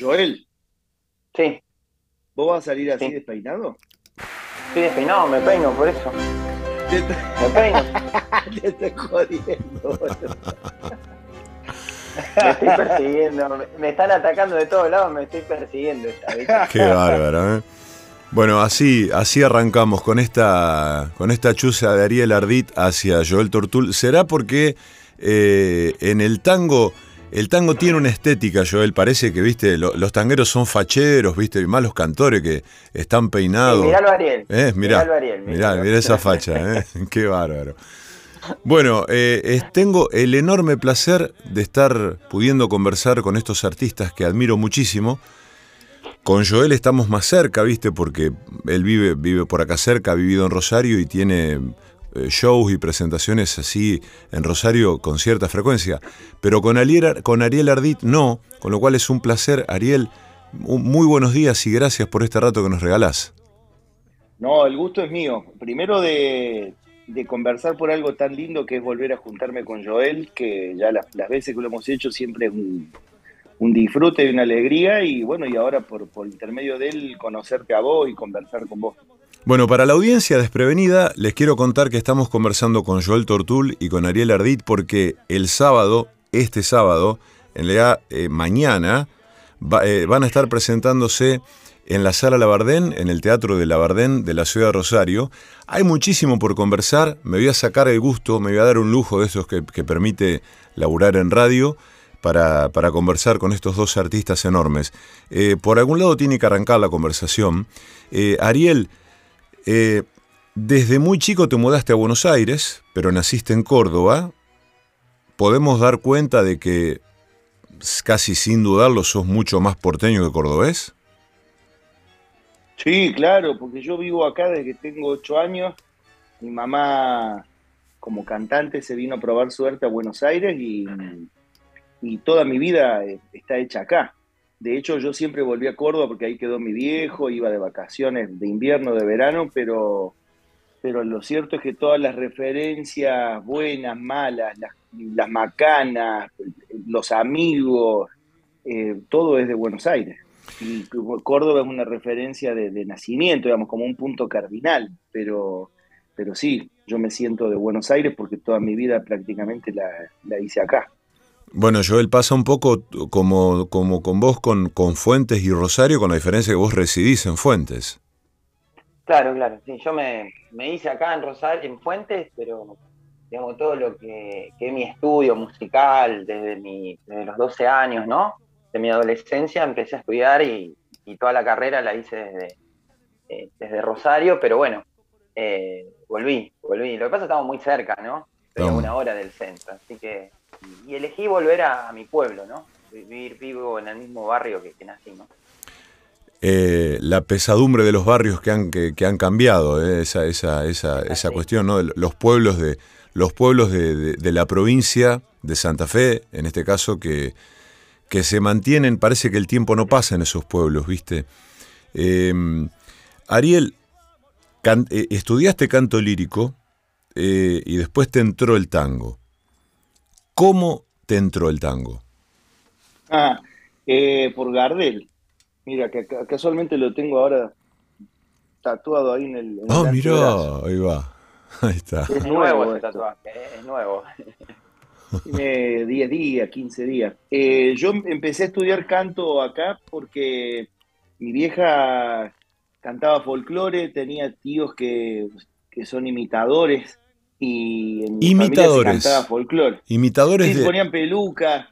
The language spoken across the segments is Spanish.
Joel, Sí, ¿vos vas a salir así Sí. despeinado? estoy despeinado, me peino por eso. Te, Me peino. te estoy jodiendo. boludo. Me estoy persiguiendo. me- están atacando de todos lados, me estoy persiguiendo. Qué bárbaro, ¿eh? Bueno, así, así arrancamos con esta, con esta chuza de Ariel Ardit hacia Joel Tortul. ¿Será porque eh, en el tango, el tango tiene una estética, Joel? Parece que, viste, lo- los tangueros son facheros, viste, y más los cantores que están peinados. Sí, miralo a Ariel. Eh, mirá, a Ariel. mirá, mirá esa facha, ¿eh? qué bárbaro. Bueno, eh, es- tengo el enorme placer de estar pudiendo conversar con estos artistas que admiro muchísimo. Con Joel estamos más cerca, ¿viste? Porque él vive, vive por acá cerca, ha vivido en Rosario y tiene eh, shows y presentaciones así en Rosario con cierta frecuencia. Pero con Ariel, con Ariel Ardit no, con lo cual es un placer. Ariel, muy buenos días y gracias por este rato que nos regalás. No, el gusto es mío. Primero de, de conversar por algo tan lindo que es volver a juntarme con Joel, que ya las, las veces que lo hemos hecho siempre es un, un disfrute y una alegría. Y bueno, y ahora por, por intermedio de él conocerte a vos y conversar con vos. Bueno, para la audiencia desprevenida, les quiero contar que estamos conversando con Joel Tortul y con Ariel Ardit porque el sábado, este sábado, en realidad eh, mañana, eh, van a estar presentándose en la Sala Labardén, en el Teatro de Labardén de la ciudad de Rosario. Hay muchísimo por conversar, me voy a sacar el gusto, me voy a dar un lujo de esos que, permite laburar en radio para, para conversar con estos dos artistas enormes. Eh, por algún lado tiene que arrancar la conversación. Ariel, eh, desde muy chico te mudaste a Buenos Aires, pero naciste en Córdoba. Podemos dar cuenta de que casi sin dudarlo sos mucho más porteño que cordobés. Sí, claro, porque yo vivo acá desde que tengo ocho años. Mi mamá, como cantante, se vino a probar suerte a Buenos Aires y, y toda mi vida eh, está hecha acá. De hecho, yo siempre volví a Córdoba porque ahí quedó mi viejo, iba de vacaciones de invierno, de verano, pero, pero lo cierto es que todas las referencias buenas, malas, las, macanas, los amigos, eh, todo es de Buenos Aires. Y Córdoba es una referencia de, de nacimiento, digamos, como un punto cardinal, pero, pero sí, yo me siento de Buenos Aires porque toda mi vida prácticamente la, la hice acá. Bueno, Joel, pasa un poco como, como con vos con, con Fuentes y Rosario, con la diferencia que vos residís en Fuentes. Claro, claro. Sí, yo me, me hice acá en Rosario, en Fuentes, pero digamos todo lo que, que es mi estudio musical desde, mi, desde los 12 años, ¿no? De mi adolescencia empecé a estudiar y, y toda la carrera la hice desde, eh, desde Rosario, pero bueno, eh, volví, volví. Lo que pasa es que estamos muy cerca, ¿no? Estoy a una hora del centro, así que... Y elegí volver a, a mi pueblo, ¿no? Vivir vivo en el mismo barrio que, que nací, ¿no? Eh, la pesadumbre de los barrios que han, que, que han cambiado, eh, esa, esa, esa, esa sí. cuestión, ¿no? Los pueblos de, los pueblos de, de- de la provincia de Santa Fe, en este caso, que, que se mantienen, parece que el tiempo no pasa en esos pueblos, ¿viste? Eh, Ariel, can- eh, estudiaste canto lírico y después te entró el tango. ¿Cómo te entró el tango? Ah, eh, por Gardel. Mira, que ca- casualmente lo tengo ahora tatuado ahí en el. en el Ah, mirá, ahí va. Ahí está. Es nuevo ese tatuaje, ¿eh? es nuevo. Tiene 10 días, 15 días. Eh, yo empecé a estudiar canto acá porque mi vieja cantaba folclore, tenía tíos que, que son imitadores y en Imitadores. cantaba folclore. Imitadores Sí, de... ponían pelucas,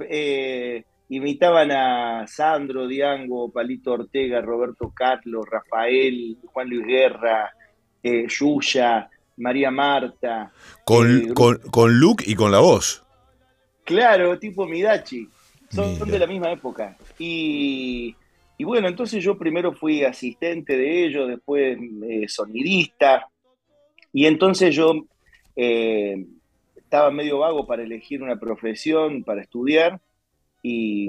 eh, imitaban a Sandro, Diango, Palito Ortega, Roberto Carlos, Rafael, Juan Luis Guerra, eh, Yuya, María Marta. Con, eh, con, con look y con la voz. Claro, tipo Midachi. Son Mira. de la misma época. Y, y bueno, entonces yo primero fui asistente de ellos, después eh, sonidista. Y entonces yo eh, estaba medio vago para elegir una profesión, para estudiar. Y,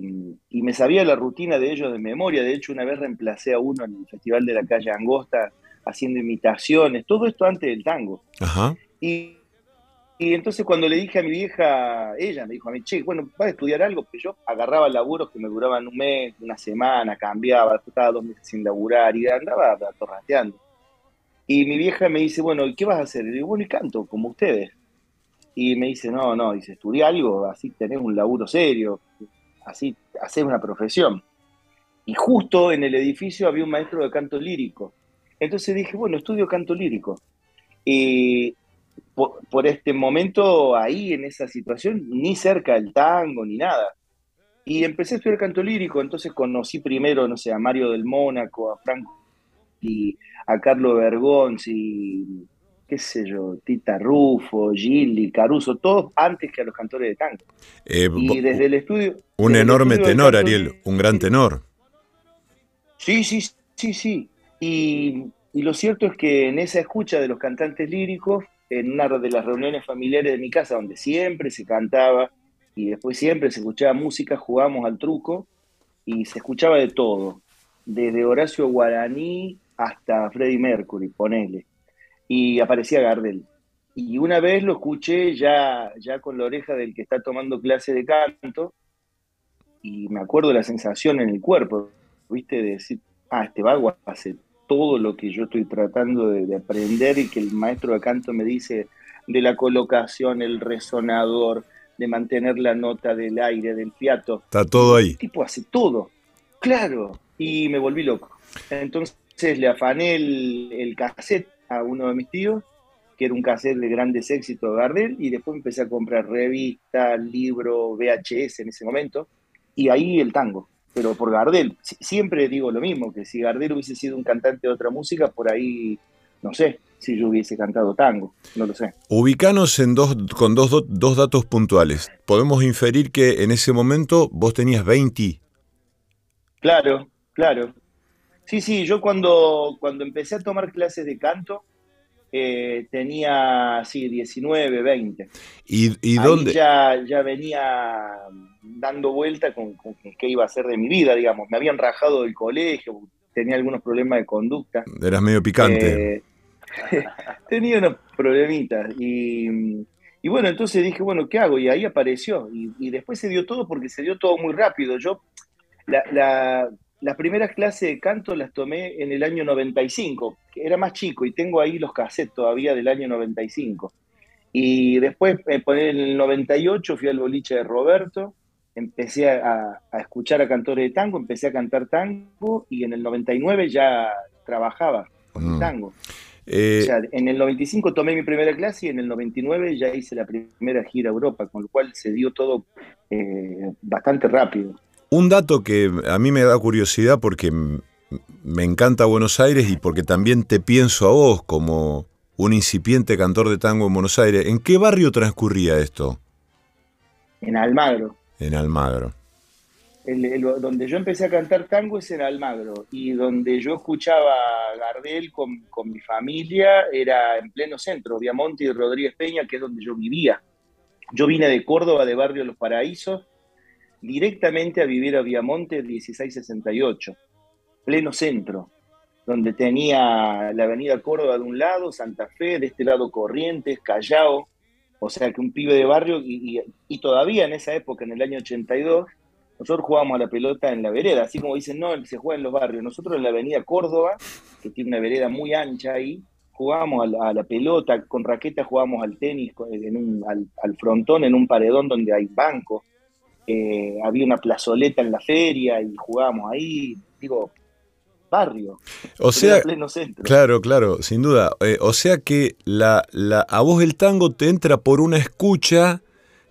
y me sabía la rutina de ellos de memoria. De hecho, una vez reemplacé a uno en el Festival de la Calle Angosta haciendo imitaciones. Todo esto antes del tango. Ajá. Y, y entonces cuando le dije a mi vieja, ella me dijo a mí, che, bueno, vas a estudiar algo, que yo agarraba laburos que me duraban un mes, una semana, cambiaba, estaba dos meses sin laburar y andaba torrateando. Y mi vieja me dice, bueno, ¿y qué vas a hacer? Y digo, bueno, y canto, como ustedes. Y me dice, no, no, dice, estudia algo, así tenés un laburo serio, así haces una profesión. Y justo en el edificio había un maestro de canto lírico. Entonces dije, bueno, estudio canto lírico. Y por, este momento ahí, en esa situación, ni cerca del tango, ni nada. Y empecé a estudiar canto lírico, entonces conocí primero, no sé, a Mario del Mónaco, a Franco y a Carlos Bergonzi, qué sé yo, Tita Rufo, Gilli, Caruso, todos antes que a los cantores de tango. Eh, y desde el estudio... Un enorme tenor, Ariel, un gran tenor. Sí, sí, sí, sí. Y, y lo cierto es que en esa escucha de los cantantes líricos en una de las reuniones familiares de mi casa, donde siempre se cantaba y después siempre se escuchaba música, jugábamos al truco y se escuchaba de todo, desde Horacio Guaraní hasta Freddie Mercury, ponele. Y aparecía Gardel. Y una vez lo escuché ya, ya con la oreja del que está tomando clase de canto, y me acuerdo de la sensación en el cuerpo, ¿viste? De decir, ah, este vago hace todo lo que yo estoy tratando de, aprender y que el maestro de canto me dice de la colocación, el resonador, de mantener la nota del aire, del fiato. Está todo ahí. El tipo hace todo, claro, y me volví loco. Entonces le afané el, el cassette a uno de mis tíos, que era un cassette de grandes éxitos de Gardel, y después empecé a comprar revistas, libros, VHS en ese momento, y ahí el tango pero por Gardel. Siempre digo lo mismo, que si Gardel hubiese sido un cantante de otra música, por ahí, no sé, si yo hubiese cantado tango, no lo sé. Ubicanos en dos, con dos, dos datos puntuales. Podemos inferir que en ese momento vos tenías 20. Claro, claro. Sí, sí, yo cuando, cuando empecé a tomar clases de canto, eh, tenía, sí, 19, 20. ¿Y, y dónde? Ya, ya venía dando vuelta con, qué iba a ser de mi vida, digamos. Me habían rajado del colegio, tenía algunos problemas de conducta. Eras medio picante. Eh, tenía unos problemitas. Y, bueno, entonces dije, bueno, ¿qué hago? Y ahí apareció. Y, después se dio todo porque se dio todo muy rápido. Yo, la, las primeras clases de canto las tomé en el año 95, que era más chico, y tengo ahí los cassettes todavía del año 95. Y después, eh, en el 98, fui al boliche de Roberto, empecé a, escuchar a cantores de tango, empecé a cantar tango, y en el 99 ya trabajaba con el mm. tango. Eh, o sea, en el 95 tomé mi primera clase y en el 99 ya hice la primera gira a Europa, con lo cual se dio todo eh, bastante rápido. Un dato que a mí me da curiosidad porque me encanta Buenos Aires y porque también te pienso a vos como un incipiente cantor de tango en Buenos Aires. ¿En qué barrio transcurría esto? En Almagro. En Almagro. donde yo empecé a cantar tango es en Almagro y donde yo escuchaba Gardel con, con, mi familia era en pleno centro, Viamonte y Rodríguez Peña, que es donde yo vivía. Yo vine de Córdoba, de Barrio Los Paraísos, directamente a vivir a Viamonte 1668, pleno centro, donde tenía la avenida Córdoba de un lado, Santa Fe, de este lado Corrientes, Callao, o sea que un pibe de barrio, y, todavía en esa época, en el año 82, nosotros jugábamos a la pelota en la vereda, así como dicen, no, se juega en los barrios, nosotros en la avenida Córdoba, que tiene una vereda muy ancha ahí, jugábamos a la, pelota, con raqueta jugábamos al tenis, en un, al, al, frontón, en un paredón donde hay bancos, eh, había una plazoleta en la feria y jugábamos ahí, digo, barrio. O sea, pleno centro. claro, claro, sin duda. Eh, o sea que la, la, a vos el tango te entra por una escucha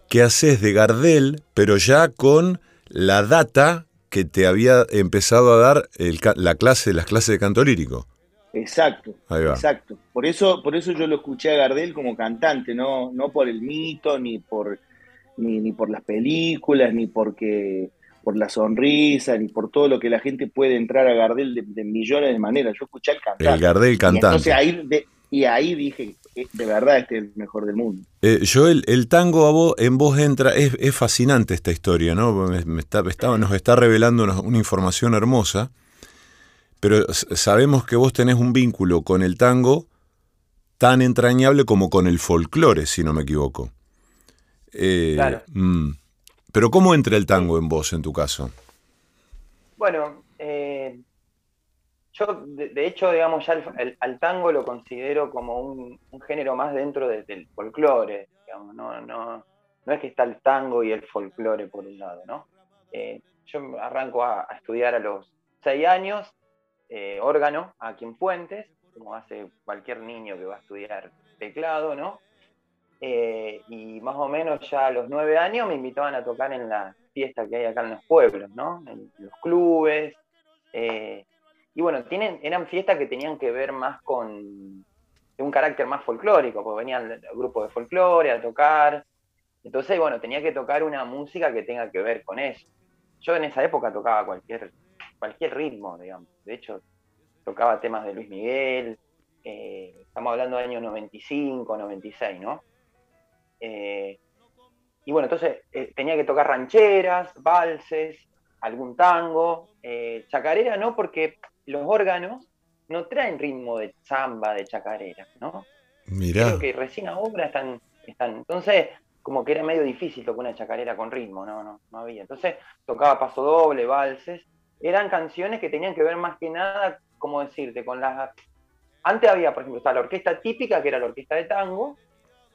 que haces de Gardel, pero ya con la data que te había empezado a dar el, la clase, las clases de canto lírico. Exacto, exacto. Por eso, por eso yo lo escuché a Gardel como cantante, no, no por el mito ni por ni, ni por las películas, ni porque por la sonrisa, ni por todo lo que la gente puede entrar a Gardel de, millones de maneras. Yo escuché al cantante. El Gardel cantante. Y, ahí, y ahí dije, eh, de verdad este es el mejor del mundo. Eh, yo el, tango a vos, en vos entra, es, es fascinante esta historia, ¿no? Me, está, nos está revelando una, una, información hermosa, pero sabemos que vos tenés un vínculo con el tango tan entrañable como con el folclore, si no me equivoco. Eh, Claro. mm. Pero ¿cómo entra el tango en vos, en tu caso? Bueno, eh, yo de, de hecho, digamos, ya el- el- al tango lo considero como un, un género más dentro de- del folclore, digamos, no, no, no es que está el tango y el folclore por un lado, ¿no? Eh, yo arranco a, a estudiar a los seis años, eh, órgano, aquí en Fuentes, como hace cualquier niño que va a estudiar teclado, ¿no? Eh, y más o menos ya a los nueve años me invitaban a tocar en la fiesta que hay acá en los pueblos, ¿no? En los clubes. eh, y bueno, eran fiestas que tenían que ver más con un carácter más folclórico, porque venían grupos de folclore a tocar. Entonces, bueno, tenía que tocar una música que tenga que ver con eso. Yo en esa época tocaba cualquier, cualquier ritmo, digamos. De hecho, tocaba temas de Luis Miguel. eh, estamos hablando de años 95, 96, ¿no? Eh, y bueno, entonces eh, tenía que tocar rancheras, valses, algún tango, eh, chacarera no, porque los órganos no traen ritmo de samba, de chacarera, ¿no? Mirá, Creo que recién ahora están, están. Entonces, como que era medio difícil tocar una chacarera con ritmo, no, no, no había. Entonces, tocaba paso doble, valses. Eran canciones que tenían que ver más que nada, como decirte, con las. Antes había, por ejemplo, estaba la orquesta típica, que era la orquesta de tango.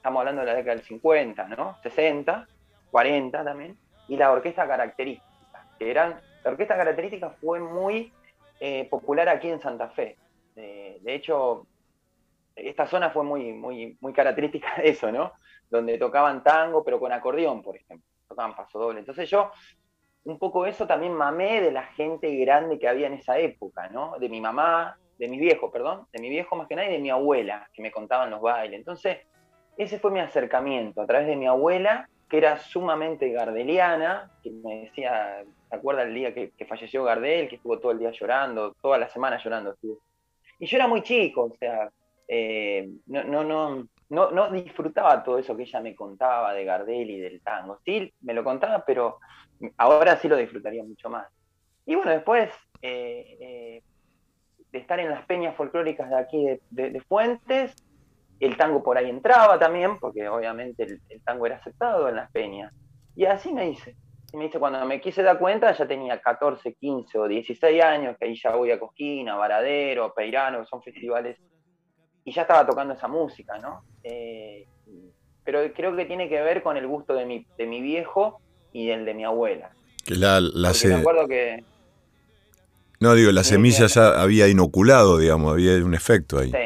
Estamos hablando de la década del 50, ¿no? 60, 40 también. Y la orquesta característica, que eran. La orquesta característica fue muy eh, popular aquí en Santa Fe. Eh, de hecho, esta zona fue muy, muy, muy característica de eso, ¿no? Donde tocaban tango, pero con acordeón, por ejemplo. Tocaban paso doble. Entonces yo, un poco eso también mamé de la gente grande que había en esa época, ¿no? De mi mamá, de mi viejo, perdón, de mi viejo más que nada y de mi abuela, que me contaban los bailes. Entonces, ese fue mi acercamiento a través de mi abuela, que era sumamente gardeliana, que me decía, ¿te acuerdas el día que, falleció Gardel, que estuvo todo el día llorando, toda la semana llorando? Y yo era muy chico, o sea, eh, no, no, no, no, no disfrutaba todo eso que ella me contaba de Gardel y del tango. Sí, me lo contaba, pero ahora sí lo disfrutaría mucho más. Y bueno, después eh, eh, de estar en las peñas folclóricas de aquí de Fuentes, el tango por ahí entraba también, porque obviamente el, el tango era aceptado en las peñas. Y así me hice. Y me dice, cuando me quise dar cuenta, ya tenía 14, 15 o 16 años, que ahí ya voy a Cosquina, Varadero, Peirano, que son festivales, y ya estaba tocando esa música, ¿no? Eh, pero creo que tiene que ver con el gusto de mi, de mi viejo y el de mi abuela. que la, la me se- acuerdo que, no digo, la semilla ya había inoculado, digamos, había un efecto ahí. sí,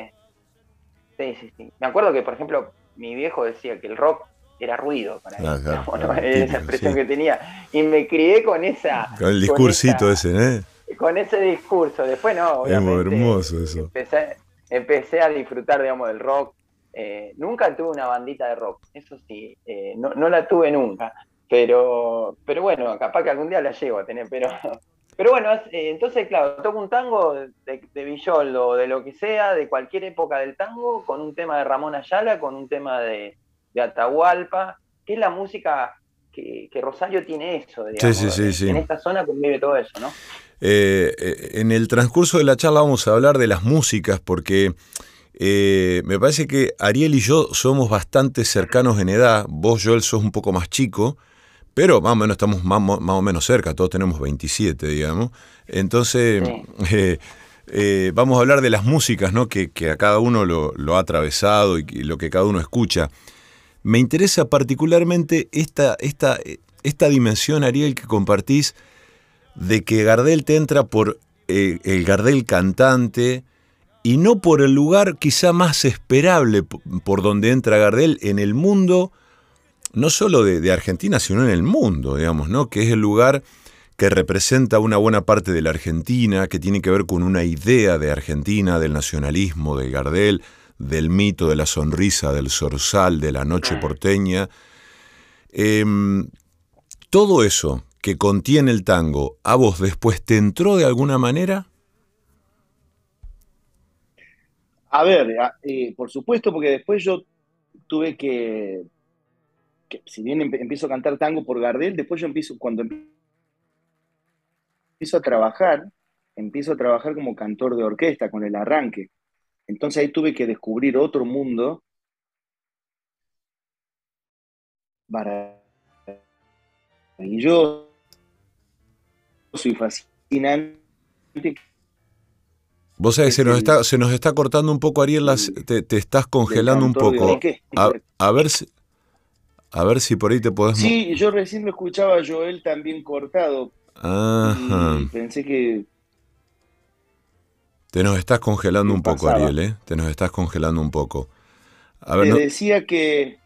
sí, sí, sí. Me acuerdo que, por ejemplo, mi viejo decía que el rock era ruido para él, Ah, esa expresión sí. que tenía. Y me crié con esa... Con el discursito esa- ese, ¿eh? con ese discurso. Después no, obviamente. hermoso eso. Empecé, empecé a disfrutar, digamos, del rock. Eh, nunca tuve una bandita de rock, eso sí, eh, no, no la tuve nunca. Pero, pero bueno, capaz que algún día la llego a tener, pero, pero bueno, es- eh, entonces, claro, toco un tango de, de Villoldo, o de lo que sea, de cualquier época del tango, con un tema de Ramón Ayala, con un tema de, de Atahualpa, que es la música que, que Rosario tiene eso, digamos, sí, sí, sí. en esta zona convive todo eso, ¿no? Eh, eh, en el transcurso de la charla vamos a hablar de las músicas porque eh, me parece que Ariel y yo somos bastante cercanos en edad. Vos, Joel, sos un poco más chico, pero más o menos estamos más, más o menos cerca, todos tenemos 27, digamos. Entonces, Sí. eh, eh, vamos a hablar de las músicas ¿no? que, que a cada uno lo, lo ha atravesado y, y lo que cada uno escucha. Me interesa particularmente esta, esta, esta dimensión, Ariel, que compartís de que Gardel te entra por eh, el Gardel cantante y no por el lugar quizá más esperable por donde entra Gardel en el mundo, no solo de, de Argentina, sino en el mundo, digamos, ¿no? Que es el lugar que representa una buena parte de la Argentina, que tiene que ver con una idea de Argentina, del nacionalismo, del Gardel, del mito de la sonrisa, del zorzal, de la noche porteña. Em, todo eso que contiene el tango, ¿a vos después te entró de alguna manera? A ver, eh, por supuesto, porque después yo tuve que, que si bien empiezo a cantar tango por Gardel, después yo empiezo, cuando empiezo a trabajar, empiezo a trabajar como cantor de orquesta con el arranque. Entonces ahí tuve que descubrir otro mundo maravilloso y fascinante. Vos sabés, se nos, está, se nos está cortando un poco, Ariel, las, te, estás congelando un poco. A, ver si, a ver si por ahí te podés... Sí, yo recién lo escuchaba a Joel también cortado. Ajá. pensé que... Te nos estás congelando un poco, Ariel, ¿eh? Te nos estás congelando un poco. A ver, te decía que...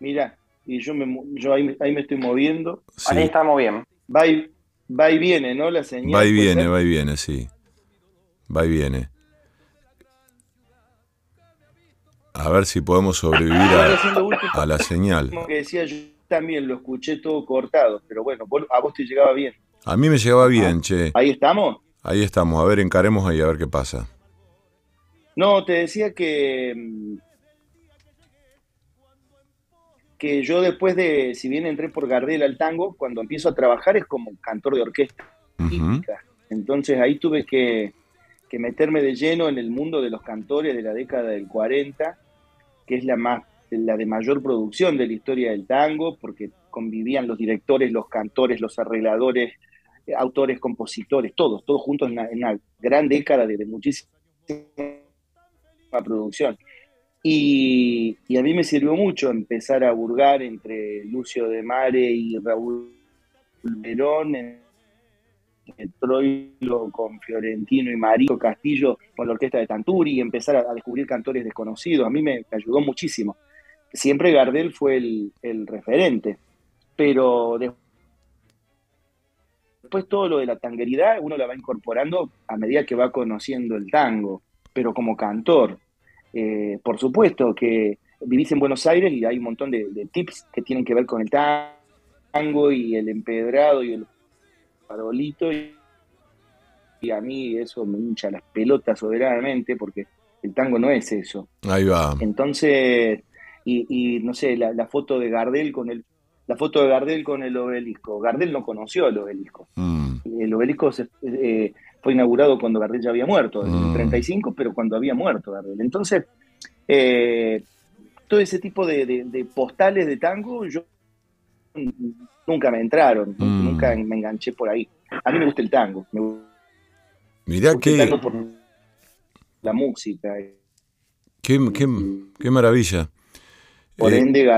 Mira, y yo, me, yo ahí, me estoy moviendo. Ahí estamos bien. Va y, va y viene, ¿no? La señal. Va y viene, va y viene, sí. Va y viene. A ver si podemos sobrevivir a, la señal. Como que decía, yo también lo escuché todo cortado, pero bueno, a vos te llegaba bien. A mí me llegaba bien, che. ¿Ahí estamos? Ahí estamos, a ver, encaremos ahí a ver qué pasa. No, te decía que mm, que yo después de, si bien entré por Gardel al tango, cuando empiezo a trabajar es como cantor de orquesta Entonces ahí tuve que, meterme de lleno en el mundo de los cantores de la década del 40, que es la, más, la de mayor producción de la historia del tango, porque convivían los directores, los cantores, los arregladores, autores, compositores, todos, todos juntos en una, gran década de, muchísima producción. Y, a mí me sirvió mucho empezar a burgar entre Lucio de Mare y Raúl Verón, Troilo con Fiorentino y Marito Castillo con la orquesta de Tanturi y empezar a, descubrir cantores desconocidos. A mí me, ayudó muchísimo. Siempre Gardel fue el, referente, pero después todo lo de la tangueridad uno la va incorporando a medida que va conociendo el tango, pero como cantor. Eh, por supuesto que vivís en Buenos Aires y hay un montón de, tips que tienen que ver con el tango y el empedrado y el farolito. Y, a mí eso me hincha las pelotas soberanamente porque el tango no es eso. Ahí va. Entonces, y, no sé, la, foto de Gardel con el la foto de Gardel con el obelisco. Gardel no conoció el obelisco. Mm. El obelisco se, eh, fue inaugurado cuando Gardel ya había muerto, en el 35, mm. pero cuando había muerto Gardel. Entonces, eh, todo ese tipo de, postales de tango, yo nunca me entraron, mm. nunca me enganché por ahí. A mí me gusta el tango. Me Mirá que... por la música. Qué, qué maravilla. Por eh, ende,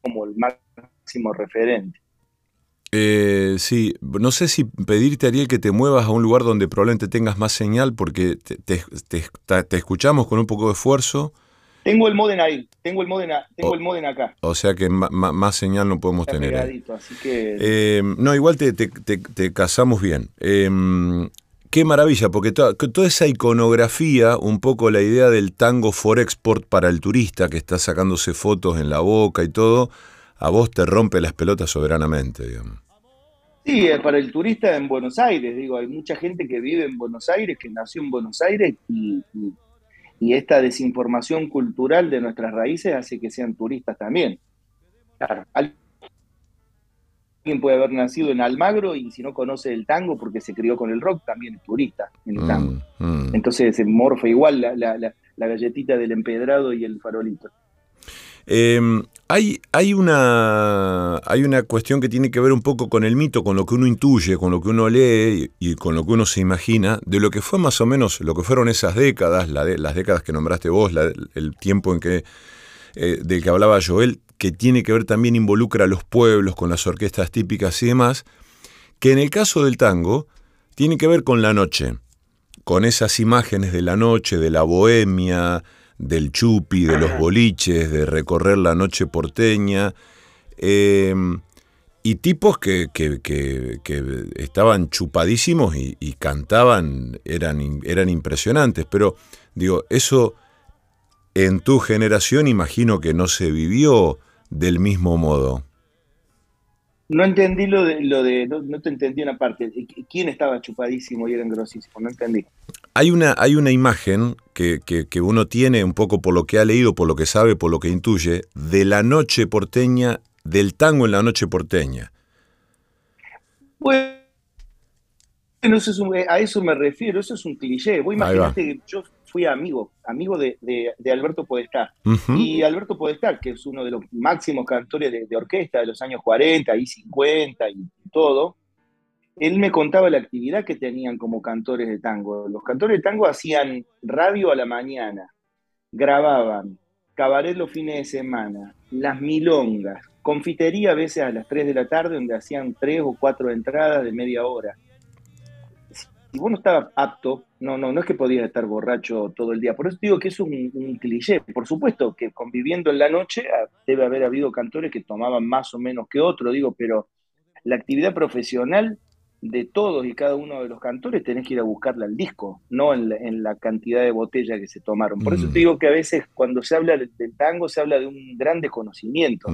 como el máximo referente. Eh, sí, no sé si pedirte, Ariel, que te muevas a un lugar donde probablemente tengas más señal, porque te, escuchamos con un poco de esfuerzo. Tengo el modem ahí, tengo el modem, tengo el modem acá. O sea que más señal no podemos tener. Así que... Eh, no, igual te, casamos bien. Em, qué maravilla, porque toda esa iconografía, un poco la idea del tango for export para el turista que está sacándose fotos en la boca y todo, a vos te rompe las pelotas soberanamente, digamos. Sí, eh, para el turista en Buenos Aires, digo, hay mucha gente que vive en Buenos Aires, que nació en Buenos Aires y, esta desinformación cultural de nuestras raíces hace que sean turistas también. Claro. Alguien puede haber nacido en Almagro y si no conoce el tango porque se crió con el rock, también es turista en el tango. Mm, mm. Entonces se morfa igual la galletita del empedrado y el farolito. Em, hay, una, hay una cuestión que tiene que ver un poco con el mito, con lo que uno intuye, con lo que uno lee y, con lo que uno se imagina, de lo que fue más o menos, lo que fueron esas décadas, las décadas que nombraste vos, el tiempo en que, eh, del que hablaba Joel, que tiene que ver también, involucra a los pueblos, con las orquestas típicas y demás, que en el caso del tango tiene que ver con la noche, con esas imágenes de la noche, de la bohemia, del chupi, de los boliches, de recorrer la noche porteña, em, y tipos que, estaban chupadísimos y, cantaban, eran, eran impresionantes, pero digo, eso en tu generación imagino que no se vivió del mismo modo. No entendí lo de, lo de no, te entendí una parte. ¿Quién estaba chupadísimo y eran grosísimos? No entendí. Hay una, hay una imagen que, uno tiene un poco por lo que ha leído, por lo que sabe, por lo que intuye, de la noche porteña, del tango en la noche porteña. Bueno, eso a eso me refiero, eso es un cliché. Vos imaginate que yo fui amigo, amigo de, Alberto Podestá. Y Alberto Podestá, que es uno de los máximos cantores de, orquesta de los años 40 y 50 y todo, él me contaba la actividad que tenían como cantores de tango. Los cantores de tango hacían radio a la mañana, grababan, cabaret los fines de semana, las milongas, confitería a veces a las 3 de la tarde donde hacían tres o cuatro entradas de media hora si vos no estabas apto, no, no, no es que podías estar borracho todo el día. Por eso digo que es un, cliché. Por supuesto que conviviendo en la noche ah, debe haber habido cantores que tomaban más o menos que otros, digo, pero la actividad profesional de todos y cada uno de los cantores tenés que ir a buscarla al disco, no en la, cantidad de botellas que se tomaron. Por eso te mm. digo que a veces cuando se habla del, tango se habla de un gran desconocimiento,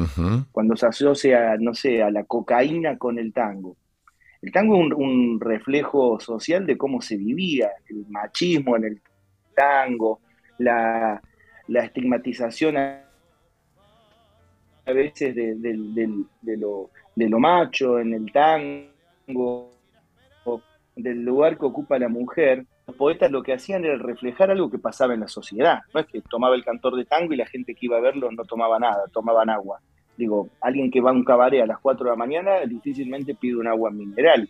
cuando se asocia, no sé, a la cocaína con el tango. El tango es un, reflejo social de cómo se vivía, el machismo en el tango, la, estigmatización a, veces de, lo, macho en el tango, del lugar que ocupa la mujer. Los poetas lo que hacían era reflejar algo que pasaba en la sociedad. No es que tomaba el cantor de tango y la gente que iba a verlo no tomaba nada, tomaban agua Digo, alguien que va a un cabaret a las 4 de la mañana difícilmente pide un agua mineral.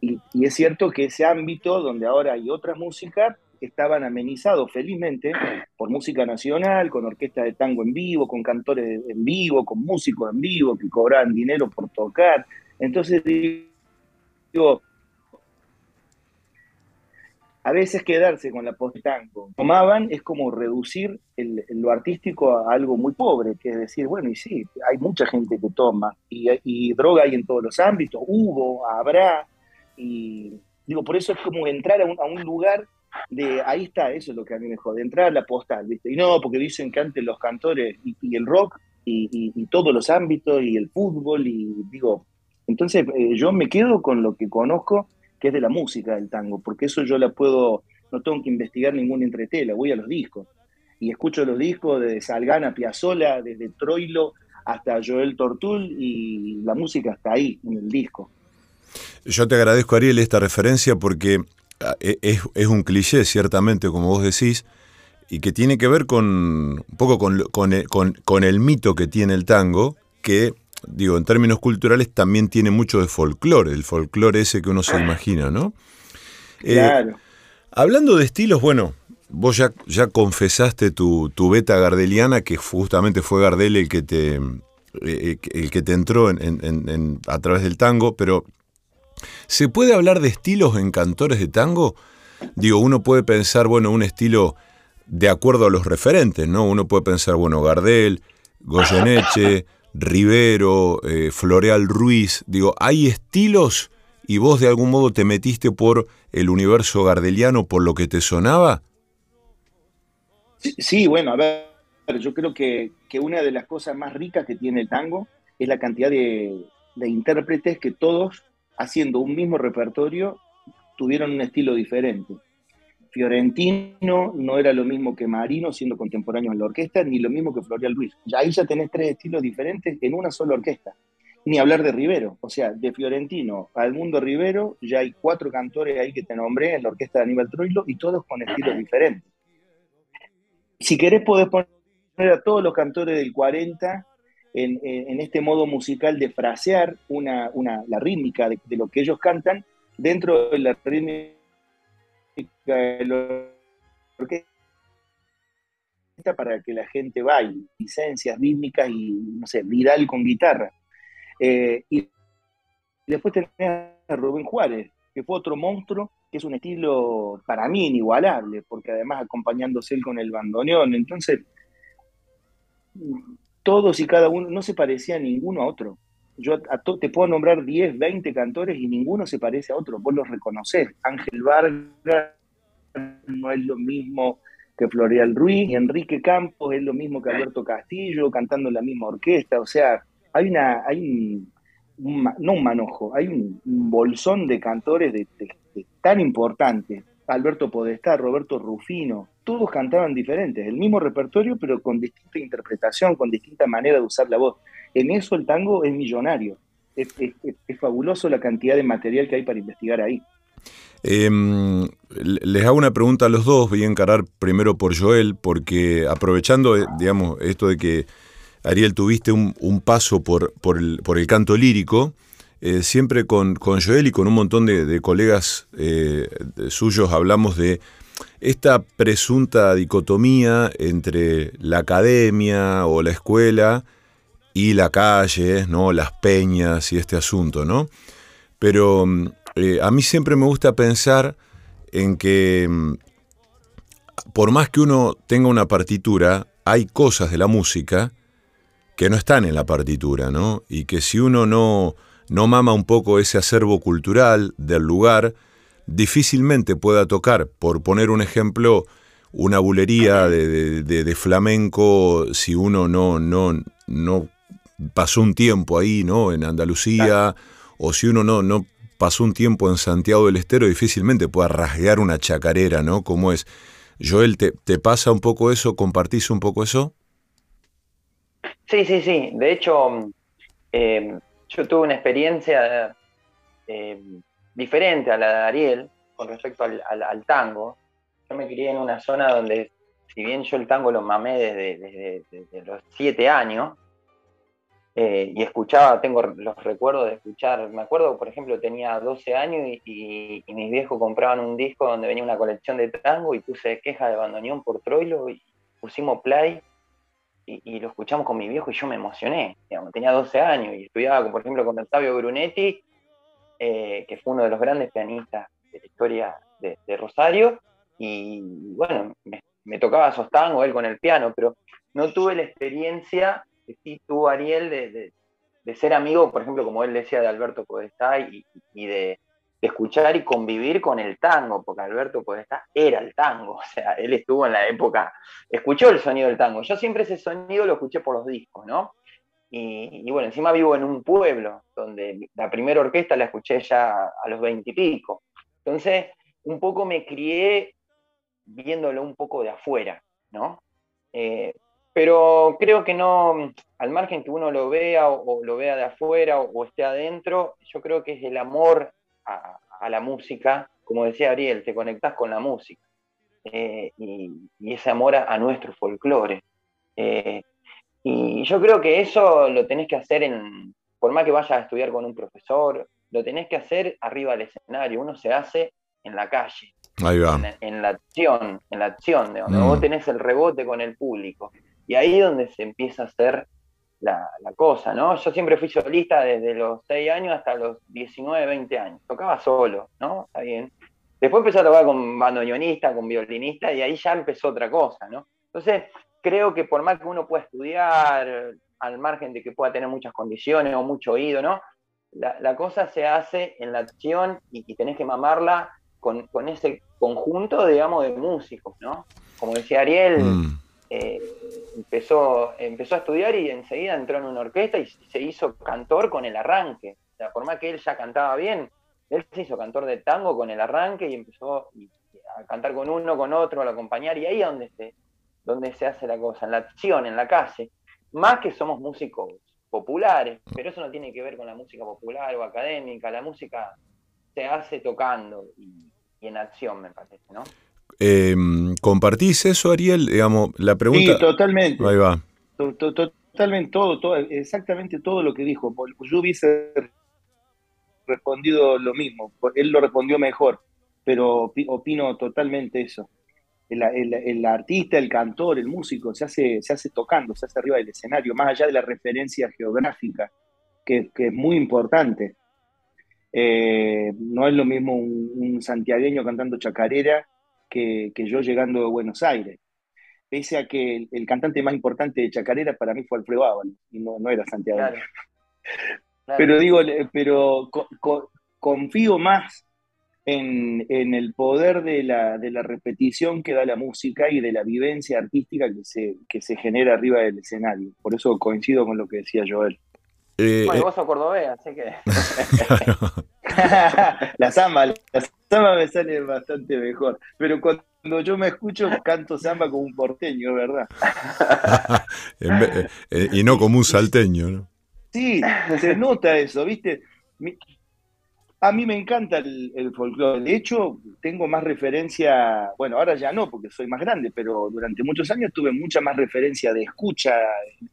Y, es cierto que ese ámbito donde ahora hay otra música estaban amenizados felizmente por música nacional, con orquesta de tango en vivo, con cantores en vivo, con músicos en vivo que cobraban dinero por tocar. Entonces digo, a veces quedarse con la post-tango tomaban es como reducir lo artístico a algo muy pobre, que es decir, bueno, y sí, hay mucha gente que toma, y, droga hay en todos los ámbitos, hubo, habrá, y digo, por eso es como entrar a un, lugar de, ahí está, eso es lo que a mí me jode, entrar a la postal, ¿viste? Y no, porque dicen que antes los cantores y, el rock y, todos los ámbitos y el fútbol, y digo, entonces eh, yo me quedo con lo que conozco que es de la música del tango, porque eso yo la puedo, no tengo que investigar ningún entretela, voy a los discos y escucho los discos de Salgana, Piazzolla, desde Troilo hasta Joel Tortul y la música está ahí, en el disco. Yo te agradezco, Ariel, esta referencia porque ah, e, es, un cliché, ciertamente, como vos decís, y que tiene que ver con un poco con, con el mito que tiene el tango, que digo, en términos culturales también tiene mucho de folclore, el folclore ese que uno se imagina, ¿no? Eh, claro. hablando de estilos, bueno, vos ya, ya confesaste tu, beta gardeliana, que justamente fue Gardel el que te, eh, el que te entró a través del tango, pero ¿se puede hablar de estilos en cantores de tango? Digo, uno puede pensar, bueno, un estilo de acuerdo a los referentes, ¿no? Uno puede pensar, bueno, Gardel, Goyeneche, Rivero, eh, Floreal Ruiz, digo, hay estilos y vos de algún modo te metiste por el universo gardeliano por lo que te sonaba? Sí, bueno, a ver, yo creo que, una de las cosas más ricas que tiene el tango es la cantidad de, de intérpretes que todos, haciendo un mismo repertorio, tuvieron un estilo diferente. Fiorentino no era lo mismo que Marino siendo contemporáneo en la orquesta, ni lo mismo que Florial Luis. Ya ahí ya tenés tres estilos diferentes en una sola orquesta. Ni hablar de Rivero, o sea, de Fiorentino al Mundo Rivero, ya hay cuatro cantores ahí que te nombré en la orquesta de Aníbal Troilo y todos con estilos diferentes. Si querés podés poner a todos los cantores del 40 en, este modo musical de frasear una, la rítmica de lo que ellos cantan dentro de la rítmica para que la gente baile, licencias bíblicas y, no sé, Vidal con guitarra. Eh, y después tenés a Rubén Juárez, que fue otro monstruo, que es un estilo para mí inigualable, porque además acompañándose él con el bandoneón, entonces todos y cada uno no se parecía ninguno a otro. Yo te puedo nombrar 10, 20 cantores y ninguno se parece a otro, vos los reconoces. Ángel Vargas no es lo mismo que Florial Ruiz, y Enrique Campos es lo mismo que Alberto Castillo, cantando en la misma orquesta, o sea, hay una, hay un, no un manojo, hay un, bolsón de cantores de, tan importantes, Alberto Podestá, Roberto Rufino, todos cantaban diferentes, el mismo repertorio, pero con distinta interpretación, con distinta manera de usar la voz. En eso el tango es millonario. Es, fabuloso la cantidad de material que hay para investigar ahí. Em, les hago una pregunta a los dos, voy a encarar primero por Joel, porque aprovechando, eh, digamos, esto de que Ariel tuviste un, paso por, el, canto lírico, eh, siempre con, con, Joel y con un montón de, colegas eh, suyos hablamos de esta presunta dicotomía entre la academia o la escuela y la calle, ¿no? las peñas y este asunto, ¿no? Pero mm, eh, a mí siempre me gusta pensar en que mm, por más que uno tenga una partitura, hay cosas de la música que no están en la partitura, ¿no? Y que si uno no, no mama un poco ese acervo cultural del lugar, difícilmente pueda tocar, por poner un ejemplo, una bulería de, flamenco si uno no, no, no pasó un tiempo ahí, ¿no? En Andalucía, o si uno no, no pasó un tiempo en Santiago del Estero, difícilmente pueda rasguear una chacarera, ¿no? Como es. Joel, ¿te, ¿te pasa un poco eso? ¿Compartís un poco eso? Sí, sí, sí. De hecho, eh, yo tuve una experiencia eh, diferente a la de Ariel con respecto al, tango. Yo me crié en una zona donde, si bien yo el tango lo mamé desde los siete años, eh, y escuchaba, tengo los recuerdos de escuchar, me acuerdo, por ejemplo, tenía 12 años y, mis viejos compraban un disco donde venía una colección de tango y puse queja de bandoneón por Troilo y pusimos play y, lo escuchamos con mi viejo y yo me emocioné, tenía 12 años y estudiaba, por ejemplo, con Octavio Brunetti, eh, que fue uno de los grandes pianistas de la historia de, Rosario, y bueno, me, me tocaba esos tangos él con el piano, pero no tuve la experiencia sí tú, Ariel, de, ser amigo, por ejemplo, como él decía, de Alberto Podestá y, de, escuchar y convivir con el tango, porque Alberto Podestá era el tango, o sea, él estuvo en la época, escuchó el sonido del tango. Yo siempre ese sonido lo escuché por los discos, ¿no? Y, bueno, encima vivo en un pueblo donde la primera orquesta la escuché ya a los veintipico. Entonces, un poco me crié viéndolo un poco de afuera, ¿no? Eh, pero creo que no, al margen que uno lo vea o, lo vea de afuera o, esté adentro, yo creo que es el amor a, la música, como decía Ariel, te conectas con la música eh, y, ese amor a, nuestro folclore. Eh, y yo creo que eso lo tenés que hacer en, por más que vayas a estudiar con un profesor, lo tenés que hacer arriba del escenario, uno se hace en la calle. En, la acción, en la acción, de donde mm. vos tenés el rebote con el público. Y ahí es donde se empieza a hacer la, cosa, ¿no? Yo siempre fui solista desde los 6 años hasta los 19, 20 años. Tocaba solo, ¿no? Está bien. Después empecé a tocar con bandoneonista, con violinista, y ahí ya empezó otra cosa, ¿no? Entonces, creo que por más que uno pueda estudiar, al margen de que pueda tener muchas condiciones o mucho oído, ¿no? La, cosa se hace en la acción y, tenés que mamarla con, ese conjunto, digamos, de músicos, ¿no? Como decía Ariel, mm. Eh, empezó, empezó a estudiar y enseguida entró en una orquesta y se hizo cantor con el arranque. O sea, por más que él ya cantaba bien, él se hizo cantor de tango con el arranque y empezó a cantar con uno, con otro, a acompañar, y ahí es donde se, donde se hace la cosa, en la acción, en la calle. Más que somos músicos populares, pero eso no tiene que ver con la música popular o académica, la música se hace tocando y en acción, me parece, ¿no? Eh, ¿Compartís eso, Ariel? Digamos, la pregunta. Sí, totalmente. Ahí va. Totalmente todo, todo, exactamente todo lo que dijo. Yo hubiese respondido lo mismo. Él lo respondió mejor, pero opino totalmente eso. El, artista, el cantor, el músico se hace, se hace tocando, se hace arriba del escenario, más allá de la referencia geográfica, que, es muy importante. Eh, no es lo mismo un, un santiagueño cantando chacarera que, yo llegando de Buenos Aires. Pese a que el, cantante más importante de Chacarera para mí fue Alfredo Ábalos, y no, no era Santiago. Pero digo, pero confío más en, el poder de la, de la, repetición que da la música y de la vivencia artística que se, que se genera arriba del escenario. Por eso coincido con lo que decía Joel. Eh, bueno, eh, vos sos cordobés, así que. la samba, la samba me sale bastante mejor. Pero cuando yo me escucho, canto samba como un porteño, ¿verdad? Eh, y no como un salteño, ¿no? Sí, se nota eso, ¿viste? A mí me encanta el, el folclore. De hecho, tengo más referencia, bueno, ahora ya no, porque soy más grande, pero durante muchos años tuve mucha más referencia de escucha.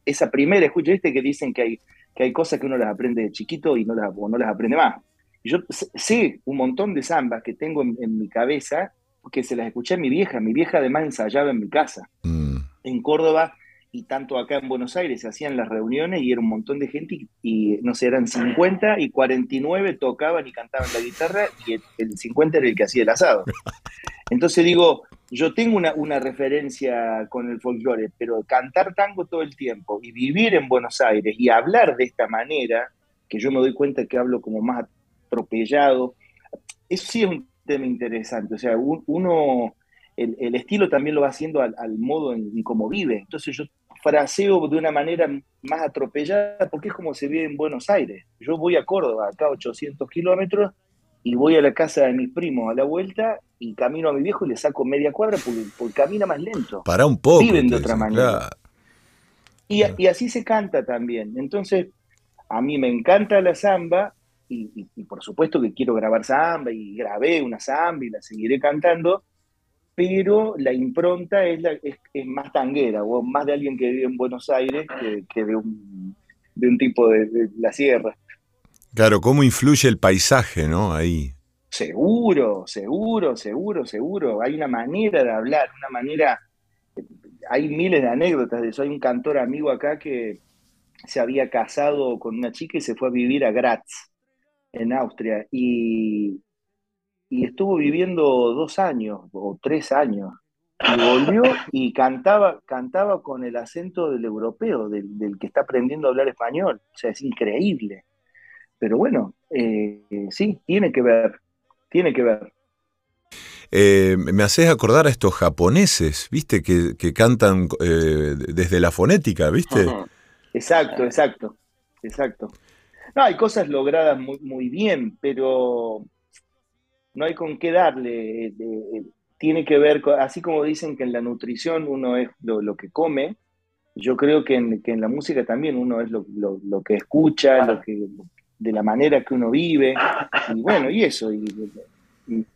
Esa primera escucha, ¿viste? Que dicen que hay, que hay cosas que uno las aprende de chiquito y no las, no las aprende más. Yo sé un montón de zambas que tengo en, mi cabeza, porque se las escuché a mi vieja. Mi vieja además ensayaba en mi casa. Mm. En Córdoba y tanto acá en Buenos Aires se hacían las reuniones y era un montón de gente y, no sé, eran 50 y 49 tocaban y cantaban la guitarra y el, 50 era el que hacía el asado. Entonces digo, yo tengo una, una referencia con el folclore, pero cantar tango todo el tiempo y vivir en Buenos Aires y hablar de esta manera, que yo me doy cuenta que hablo como más atropellado, eso sí es un tema interesante. O sea, uno, el, estilo también lo va haciendo al, modo en, cómo vive. Entonces yo fraseo de una manera más atropellada porque es como se vive en Buenos Aires. Yo voy a Córdoba, acá 800 kilómetros, y voy a la casa de mis primos a la vuelta y camino a mi viejo y le saco media cuadra porque, camina más lento. Para un poco. Viven de otra manera. Y, y, así se canta también. Entonces, a mí me encanta la samba y, y, por supuesto que quiero grabar samba y grabé una samba y la seguiré cantando, pero la impronta es, es, más tanguera, o más de alguien que vive en Buenos Aires que, de, un, de, un, tipo de, la sierra. Claro, ¿cómo influye el paisaje, no? Ahí. Seguro, seguro, seguro, seguro. Hay una manera de hablar, una manera... Hay miles de anécdotas de eso. Hay un cantor amigo acá que se había casado con una chica y se fue a vivir a Graz, en Austria. Y y estuvo viviendo dos años o tres años. Y volvió y cantaba, cantaba con el acento del europeo, del, que está aprendiendo a hablar español. O sea, es increíble. Pero bueno, eh, sí, tiene que ver, tiene que ver. Eh, me haces acordar a estos japoneses, ¿viste? Que, cantan eh, desde la fonética, ¿viste? Exacto, exacto, exacto. No, hay cosas logradas muy, muy bien, pero no hay con qué darle. Eh, eh, tiene que ver, así como dicen que en la nutrición uno es lo, que come, yo creo que en, que en, la música también uno es lo, que escucha, lo que, de la manera que uno vive, y bueno, y eso, y,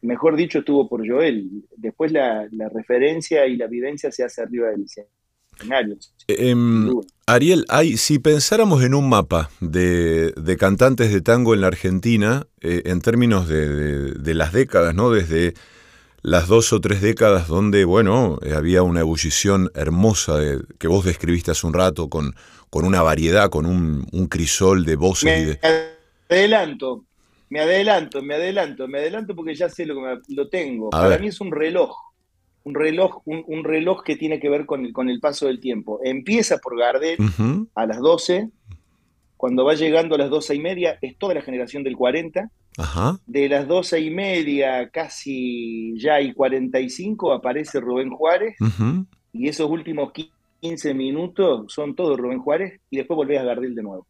mejor dicho estuvo por Joel. Después la, referencia y la vivencia se hace arriba del escenario. Em, Ariel, hay, si pensáramos en un mapa de, cantantes de tango en la Argentina, eh, en términos de, las décadas, ¿no? Desde las dos o tres décadas donde, bueno, eh, había una ebullición hermosa que vos describiste hace un rato, con, con una variedad, con un, crisol de voces. Me adelanto, me adelanto, me adelanto, me adelanto porque ya sé lo que lo tengo. Para mí es un reloj un reloj, un, reloj que tiene que ver con el, con el paso del tiempo. Empieza por Gardel a las 12, cuando va llegando a las 12 y media, es toda la generación del 40. De las 12 y media, casi ya y 45, aparece Rubén Juárez. Y esos últimos 15 minutos son todos Rubén Juárez. Y después volvés a Gardel de nuevo.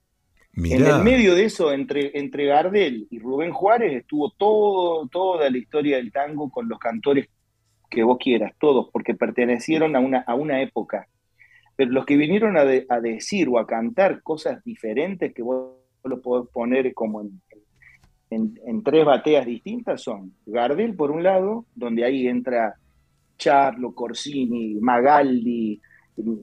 En el medio de eso, entre, entre Gardel y Rubén Juárez, estuvo todo, toda la historia del tango con los cantores que vos quieras, todos, porque pertenecieron a una, a una época. Pero los que vinieron a, decir o a cantar cosas diferentes que vos lo podés poner como en, en, tres bateas distintas son Gardel, por un lado, donde ahí entra Charlo, Corsini, Magaldi,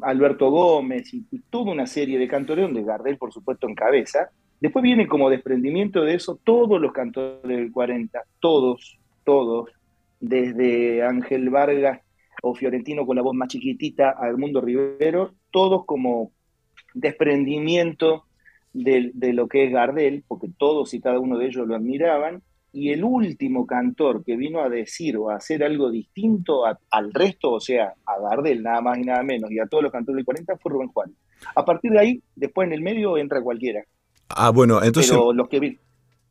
Alberto Gómez y, toda una serie de cantores donde Gardel, por supuesto, en cabeza. Después viene como desprendimiento de eso todos los cantores del 40, todos, todos, desde Ángel Vargas o Fiorentino con la voz más chiquitita al Mundo Rivero, todos como desprendimiento de, lo que es Gardel, porque todos y cada uno de ellos lo admiraban, y el último cantor que vino a decir o a hacer algo distinto al resto, o sea, a Gardel nada más y nada menos, y a todos los cantores del 40 fue Rubén Juan. A partir de ahí, después en el medio entra cualquiera. Ah, bueno, entonces... Pero los que,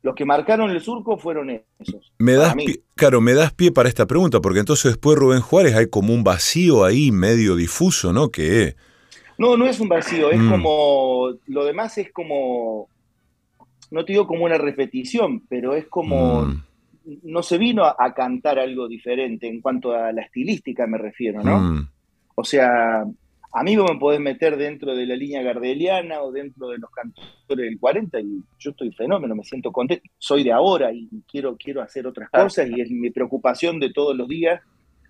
los que marcaron el surco fueron esos. Me das claro, me das pie para esta pregunta, porque entonces después Rubén Juárez hay como un vacío ahí medio difuso, ¿no? Que No, no es un vacío, es mm. como. Lo demás es como. No te digo como una repetición, pero es como. Mm. No se vino a, cantar algo diferente en cuanto a la estilística, me refiero, ¿no? Mm. O sea, a mí me podés meter dentro de la línea gardeliana o dentro de los cantores del 40 y yo estoy fenómeno, me siento contento. Soy de ahora y quiero, quiero hacer otras cosas y es mi preocupación de todos los días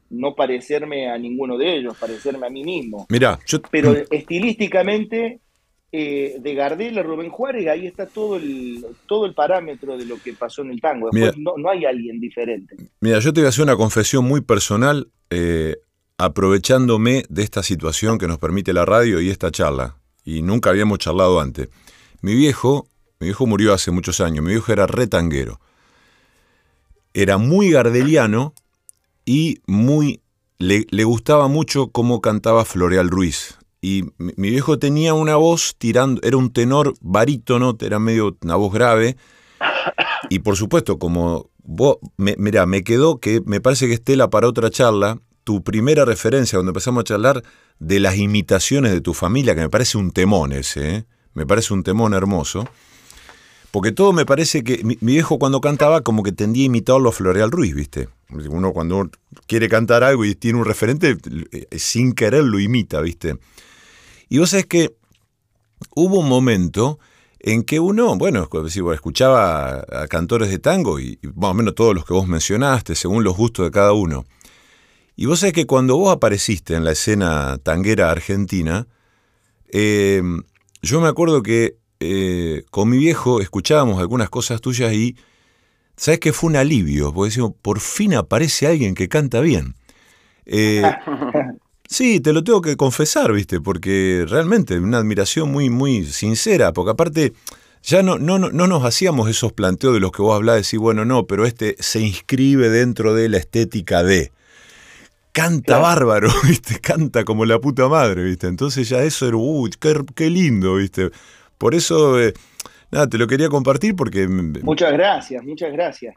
no parecerme a ninguno de ellos, parecerme a mí mismo. Mira, Pero estilísticamente, eh, de Gardel a Rubén Juárez, ahí está todo el, todo el parámetro de lo que pasó en el tango. no, no, hay alguien diferente. Mira, yo te voy a hacer una confesión muy personal. Eh, aprovechándome de esta situación que nos permite la radio y esta charla, y nunca habíamos charlado antes. Mi viejo, mi viejo murió hace muchos años, mi viejo era retanguero. Era muy gardeliano y muy le, gustaba mucho cómo cantaba Floreal Ruiz. Y mi, viejo tenía una voz tirando, era un tenor barítono, era medio una voz grave. Y por supuesto, como vos, me, mira, me quedó que me parece que Estela para otra charla, tu primera referencia cuando empezamos a charlar de las imitaciones de tu familia, que me parece un temón ese, ¿eh? me parece un temón hermoso. Porque todo me parece que mi, viejo cuando cantaba como que tendía a imitarlo a Floreal Ruiz, ¿viste? Uno cuando quiere cantar algo y tiene un referente, eh, sin querer lo imita, ¿viste? Y vos sabés que hubo un momento en que uno, bueno, escuchaba a, cantores de tango y, y más o menos todos los que vos mencionaste, según los gustos de cada uno. Y vos sabés que cuando vos apareciste en la escena tanguera argentina, em, yo me acuerdo que eh, con mi viejo escuchábamos algunas cosas tuyas y sabes que fue un alivio, porque decimos, por fin aparece alguien que canta bien. Eh, sí, te lo tengo que confesar, viste, porque realmente una admiración muy, muy sincera, porque aparte ya no, no, no, no nos hacíamos esos planteos de los que vos hablás, de decir, bueno, no, pero este se inscribe dentro de la estética de canta bárbaro, ¿viste? Canta como la puta madre, ¿viste? Entonces ya eso era, uy, qué, lindo, ¿viste? Por eso, eh, nada, te lo quería compartir porque... Muchas gracias, muchas gracias.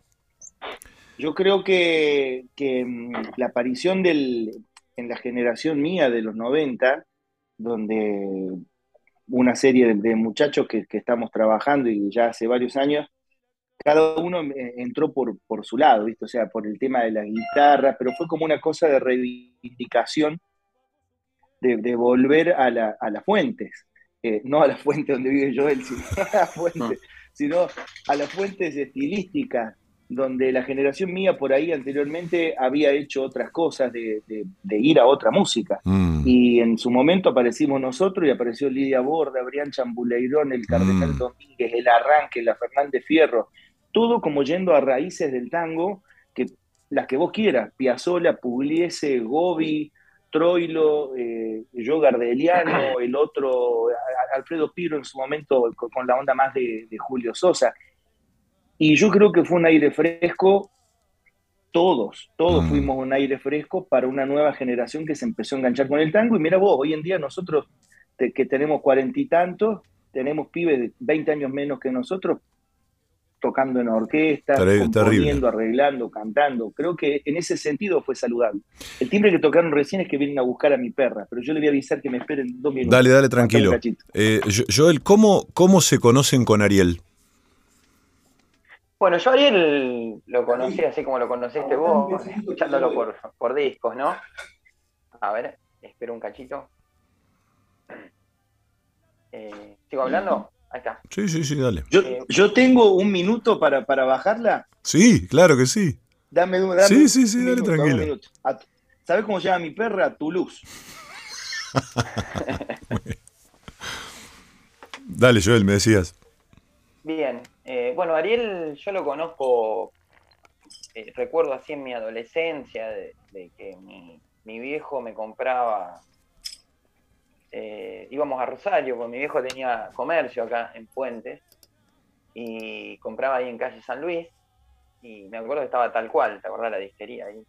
Yo creo que, mm, la aparición del, en la generación mía de los 90, donde una serie de, muchachos que, que, estamos trabajando y ya hace varios años, cada uno eh, entró por, por su lado, ¿viste? O sea, por el tema de la guitarra, pero fue como una cosa de reivindicación, de, volver a, la, a las fuentes, eh, no a la fuente donde vive Joel, sino a las fuentes, sino a las fuentes estilísticas, donde la generación mía por ahí anteriormente había hecho otras cosas, de, ir a otra música. Mm. Y en su momento aparecimos nosotros y apareció Lidia Borda, Brian Chambuleirón, el Cardenal mm. Domínguez, el Arranque, la Fernández Fierro, todo como yendo a raíces del tango, que las que vos quieras, Piazzolla, Pugliese, Gobi, Troilo, eh, yo Gardeliano, el otro, Alfredo Piro en su momento con, la onda más de, Julio Sosa. Y yo creo que fue un aire fresco, todos, todos mm. fuimos un aire fresco para una nueva generación que se empezó a enganchar con el tango. Y mira vos, hoy en día nosotros que tenemos cuarenta y tantos, tenemos pibes de 20 años menos que nosotros, tocando en orquesta, componiendo, arreglando, cantando. Creo que en ese sentido fue saludable. El timbre que tocaron recién es que vienen a buscar a mi perra, pero yo le voy a avisar que me esperen dos minutos. Dale, dale, tranquilo. Eh, Joel, ¿cómo, ¿cómo se conocen con Ariel? Bueno, yo Ariel lo conocí así como lo conociste vos, escuchándolo por, por discos, ¿no? A ver, espero un cachito. Eh, ¿Sigo hablando? Sí, sí, sí, dale. Yo, tengo un minuto para, para, bajarla. Sí, claro que sí. Dame, dame Sí, sí, sí, dale tranquilo. ¿Sabes cómo se llama mi perra? Toulouse. dale, Joel, me decías. Bien. Eh, bueno, Ariel, yo lo conozco, eh, recuerdo así en mi adolescencia, de, que mi, mi viejo me compraba eh, íbamos a Rosario, porque mi viejo tenía comercio acá en Puentes, y compraba ahí en calle San Luis, y me acuerdo que estaba tal cual, ¿te acordás la disquería ahí?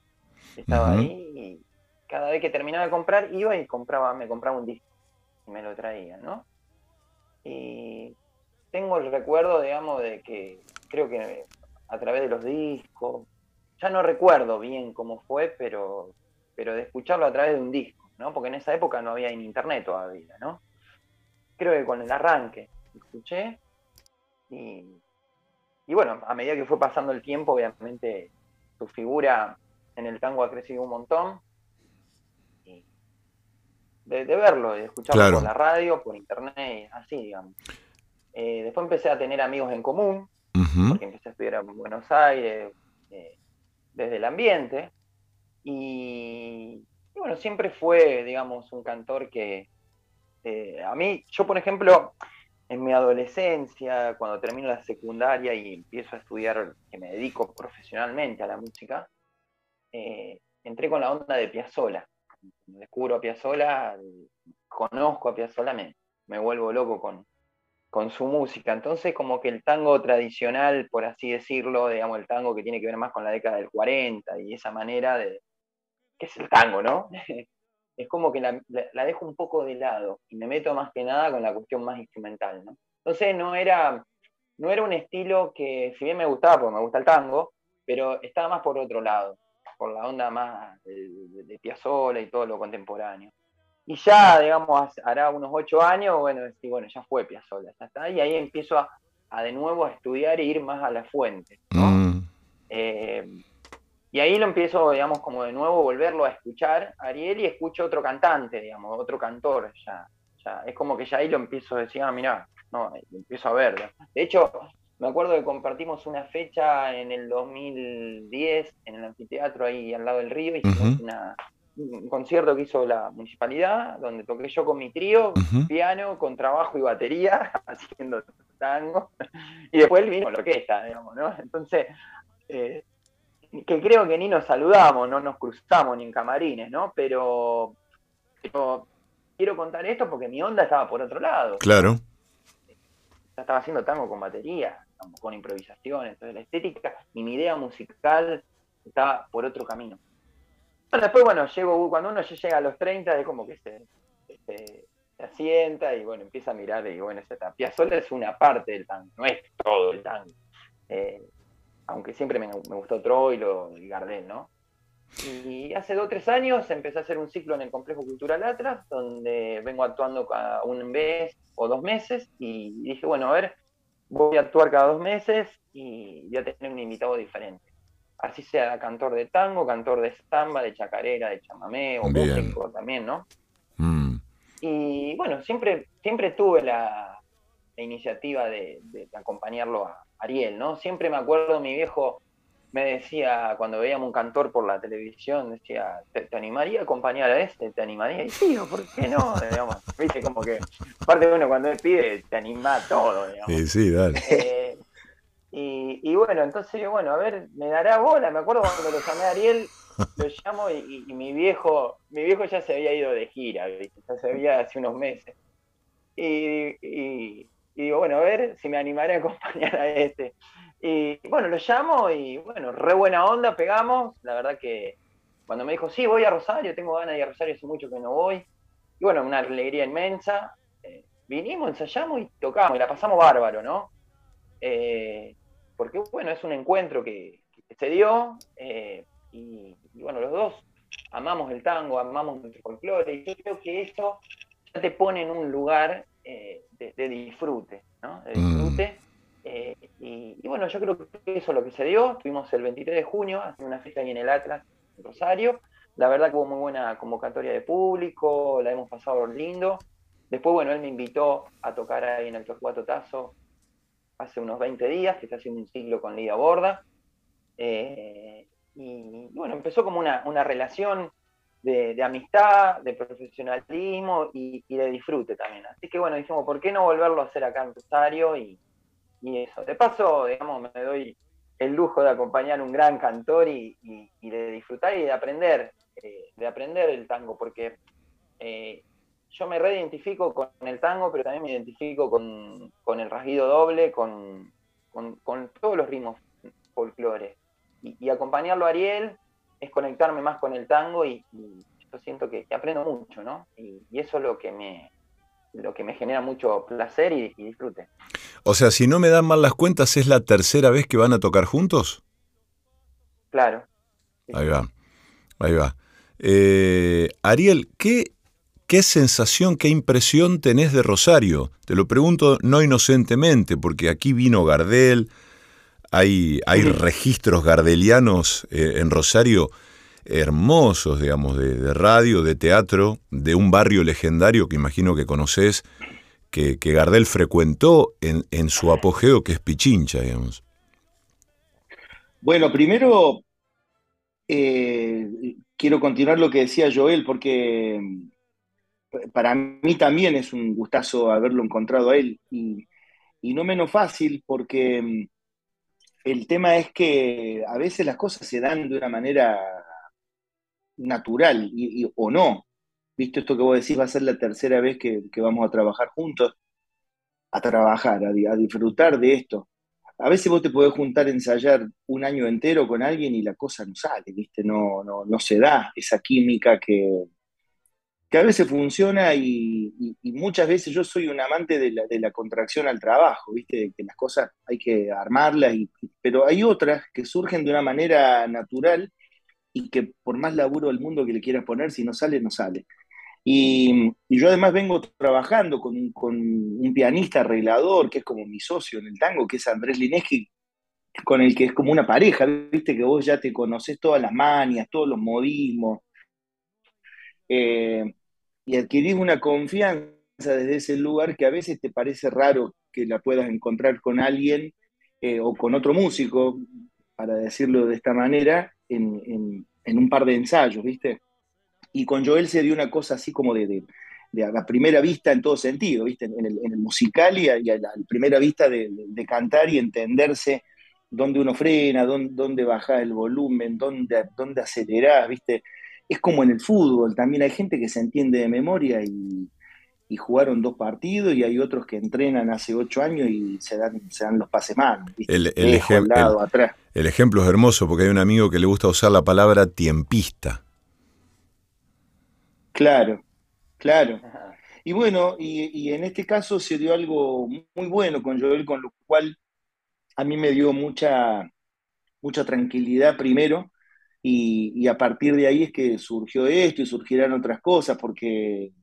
Estaba ahí y cada vez que terminaba de comprar iba y compraba, me compraba un disco y me lo traía, ¿no? Y tengo el recuerdo, digamos, de que creo que a través de los discos, ya no recuerdo bien cómo fue, pero, pero de escucharlo a través de un disco ¿no? Porque en esa época no había internet todavía, ¿no? Creo que con el arranque escuché y, y bueno, a medida que fue pasando el tiempo, obviamente su figura en el tango ha crecido un montón. Y, de, verlo, de escucharlo por la radio, por internet, así, digamos. Eh, después empecé a tener amigos en común, porque empecé a estudiar en Buenos Aires, eh, desde el ambiente, y, bueno, siempre fue, digamos, un cantor que eh, a mí, yo por ejemplo, en mi adolescencia, cuando termino la secundaria y empiezo a estudiar, que me dedico profesionalmente a la música, entré con la onda de Piazzolla descubro a Piazzolla, conozco a Piazzolla, me, me vuelvo loco con, con su música. Entonces, como que el tango tradicional, por así decirlo, digamos, el tango que tiene que ver más con la década del 40 y esa manera de. Que es el tango, ¿no? es como que la, la, dejo un poco de lado y me meto más que nada con la cuestión más instrumental, ¿no? Entonces, no era, no era un estilo que, si bien me gustaba, porque me gusta el tango, pero estaba más por otro lado por la onda más de, de, Piazzolla y todo lo contemporáneo. Y ya, digamos, hará unos ocho años, bueno, bueno, ya fue Piazzolla, ya está, y ahí empiezo a, de nuevo a estudiar e ir más a la fuente, mm. eh, y ahí lo empiezo, digamos, como de nuevo volverlo a escuchar, Ariel, y escucho otro cantante, digamos, otro cantor, ya, ya, es como que ya ahí lo empiezo a decir, ah, mira, no, empiezo a ver. De hecho, me acuerdo que compartimos una fecha en el 2010 en el anfiteatro ahí al lado del río, hicimos un concierto que hizo la municipalidad, donde toqué yo con mi trío, piano, con trabajo y batería, haciendo tango, y después vino la orquesta, digamos, ¿no? Entonces, eh, que creo que ni nos saludamos, no nos cruzamos ni en camarines, ¿no? Pero, pero quiero contar esto porque mi onda estaba por otro lado. Claro. estaba haciendo tango con batería, con improvisación, entonces la estética y mi idea musical estaba por otro camino. después, bueno, llego, cuando uno llega a los 30 es como que se, se, asienta y bueno, empieza a mirar y bueno, esa Piazzolla es una parte del tango, no es todo el tango. Eh, aunque siempre me, gustó Troilo y Gardel, ¿no? Y hace dos o tres años empecé a hacer un ciclo en el Complejo Cultural Atlas, donde vengo actuando cada un mes o dos meses, y dije, bueno, a ver, voy a actuar cada dos meses y voy a tener un invitado diferente. Así sea cantor de tango, cantor de samba, de chacarera, de chamamé o músico también, ¿no? Mm. Y bueno, siempre, siempre tuve la, iniciativa de, de, acompañarlo a Ariel, ¿no? Siempre me acuerdo mi viejo me decía, cuando veíamos un cantor por la televisión, decía, ¿te, animaría a acompañar a este? ¿Te animaría? Y sí, ¿por qué no? Digamos, Viste, como que, aparte uno cuando él pide, te anima a todo, digamos. Sí, sí, dale. Eh, y, bueno, entonces yo, bueno, a ver, me dará bola. Me acuerdo cuando lo llamé a Ariel, lo llamo y, mi viejo, mi viejo ya se había ido de gira, ¿viste? ya se había hace unos meses. Y, y, digo, bueno, a ver si me animaré a acompañar a este. Y bueno, lo llamo y bueno, re buena onda, pegamos. La verdad que cuando me dijo, sí, voy a Rosario, tengo ganas de ir a Rosario, hace mucho que no voy. Y bueno, una alegría inmensa. Eh, vinimos, ensayamos y tocamos, y la pasamos bárbaro, ¿no? Eh, porque bueno, es un encuentro que, se dio, eh, y, bueno, los dos amamos el tango, amamos nuestro folclore, y yo creo que eso ya te pone en un lugar de, disfrute, ¿no? De mm. disfrute. Eh, y, bueno, yo creo que eso es lo que se dio. Tuvimos el 23 de junio, haciendo una fiesta ahí en el Atlas, en Rosario. La verdad que hubo muy buena convocatoria de público, la hemos pasado lindo. Después, bueno, él me invitó a tocar ahí en el Torcuato Tazo hace unos 20 días, que está haciendo un ciclo con Lidia Borda. Eh, y, bueno, empezó como una, relación de, amistad, de profesionalismo y, y, de disfrute también. Así que bueno, dijimos, ¿por qué no volverlo a hacer acá en Rosario? Y, y eso. De paso, digamos, me doy el lujo de acompañar un gran cantor y, de disfrutar y de aprender, eh, de aprender el tango, porque eh, yo me reidentifico con el tango, pero también me identifico con, el rasguido doble, con, todos los ritmos folclore. Y, acompañarlo a Ariel es conectarme más con el tango y, yo siento que, aprendo mucho, ¿no? Y, eso es lo que me, lo que me genera mucho placer y disfrute. O sea, si no me dan mal las cuentas, ¿es la tercera vez que van a tocar juntos? Claro. Ahí va, ahí va. Eh, Ariel, ¿qué, ¿qué sensación, qué impresión tenés de Rosario? Te lo pregunto no inocentemente, porque aquí vino Gardel, hay, hay registros gardelianos eh, en Rosario hermosos, digamos, de, radio, de teatro, de un barrio legendario que imagino que conoces, que, Gardel frecuentó en, en, su apogeo, que es Pichincha, digamos. Bueno, primero eh, quiero continuar lo que decía Joel, porque mm, para mí también es un gustazo haberlo encontrado a él, y, y no menos fácil, porque mm, el tema es que a veces las cosas se dan de una manera natural y, o no. Visto esto que vos decís, va a ser la tercera vez que, vamos a trabajar juntos, a trabajar, a, disfrutar de esto. A veces vos te podés juntar ensayar un año entero con alguien y la cosa no sale, ¿viste? No, no, no se da esa química que, que a veces funciona y, muchas veces yo soy un amante de la, contracción al trabajo, ¿viste? que las cosas hay que armarlas, pero hay otras que surgen de una manera natural y que por más laburo del mundo que le quieras poner, si no sale, no sale. Y, yo además vengo trabajando con, un pianista arreglador, que es como mi socio en el tango, que es Andrés Lineski, con el que es como una pareja, viste que vos ya te conoces todas las manias, todos los modismos, eh, y adquirís una confianza desde ese lugar que a veces te parece raro que la puedas encontrar con alguien eh, o con otro músico, para decirlo de esta manera, en, un par de ensayos, ¿viste? Y con Joel se dio una cosa así como de, de, a la primera vista en todo sentido, ¿viste? En el, musical y a, la primera vista de, cantar y entenderse dónde uno frena, dónde, dónde baja el volumen, dónde, dónde acelerás, ¿viste? Es como en el fútbol, también hay gente que se entiende de memoria y, jugaron dos partidos y hay otros que entrenan hace ocho años y se dan, se dan los pases mal. El, ejemplo es hermoso porque hay un amigo que le gusta usar la palabra tiempista. Claro, claro. Y bueno, y, en este caso se dio algo muy bueno con Joel, con lo cual a mí me dio mucha, mucha tranquilidad primero, y, a partir de ahí es que surgió esto y surgirán otras cosas, porque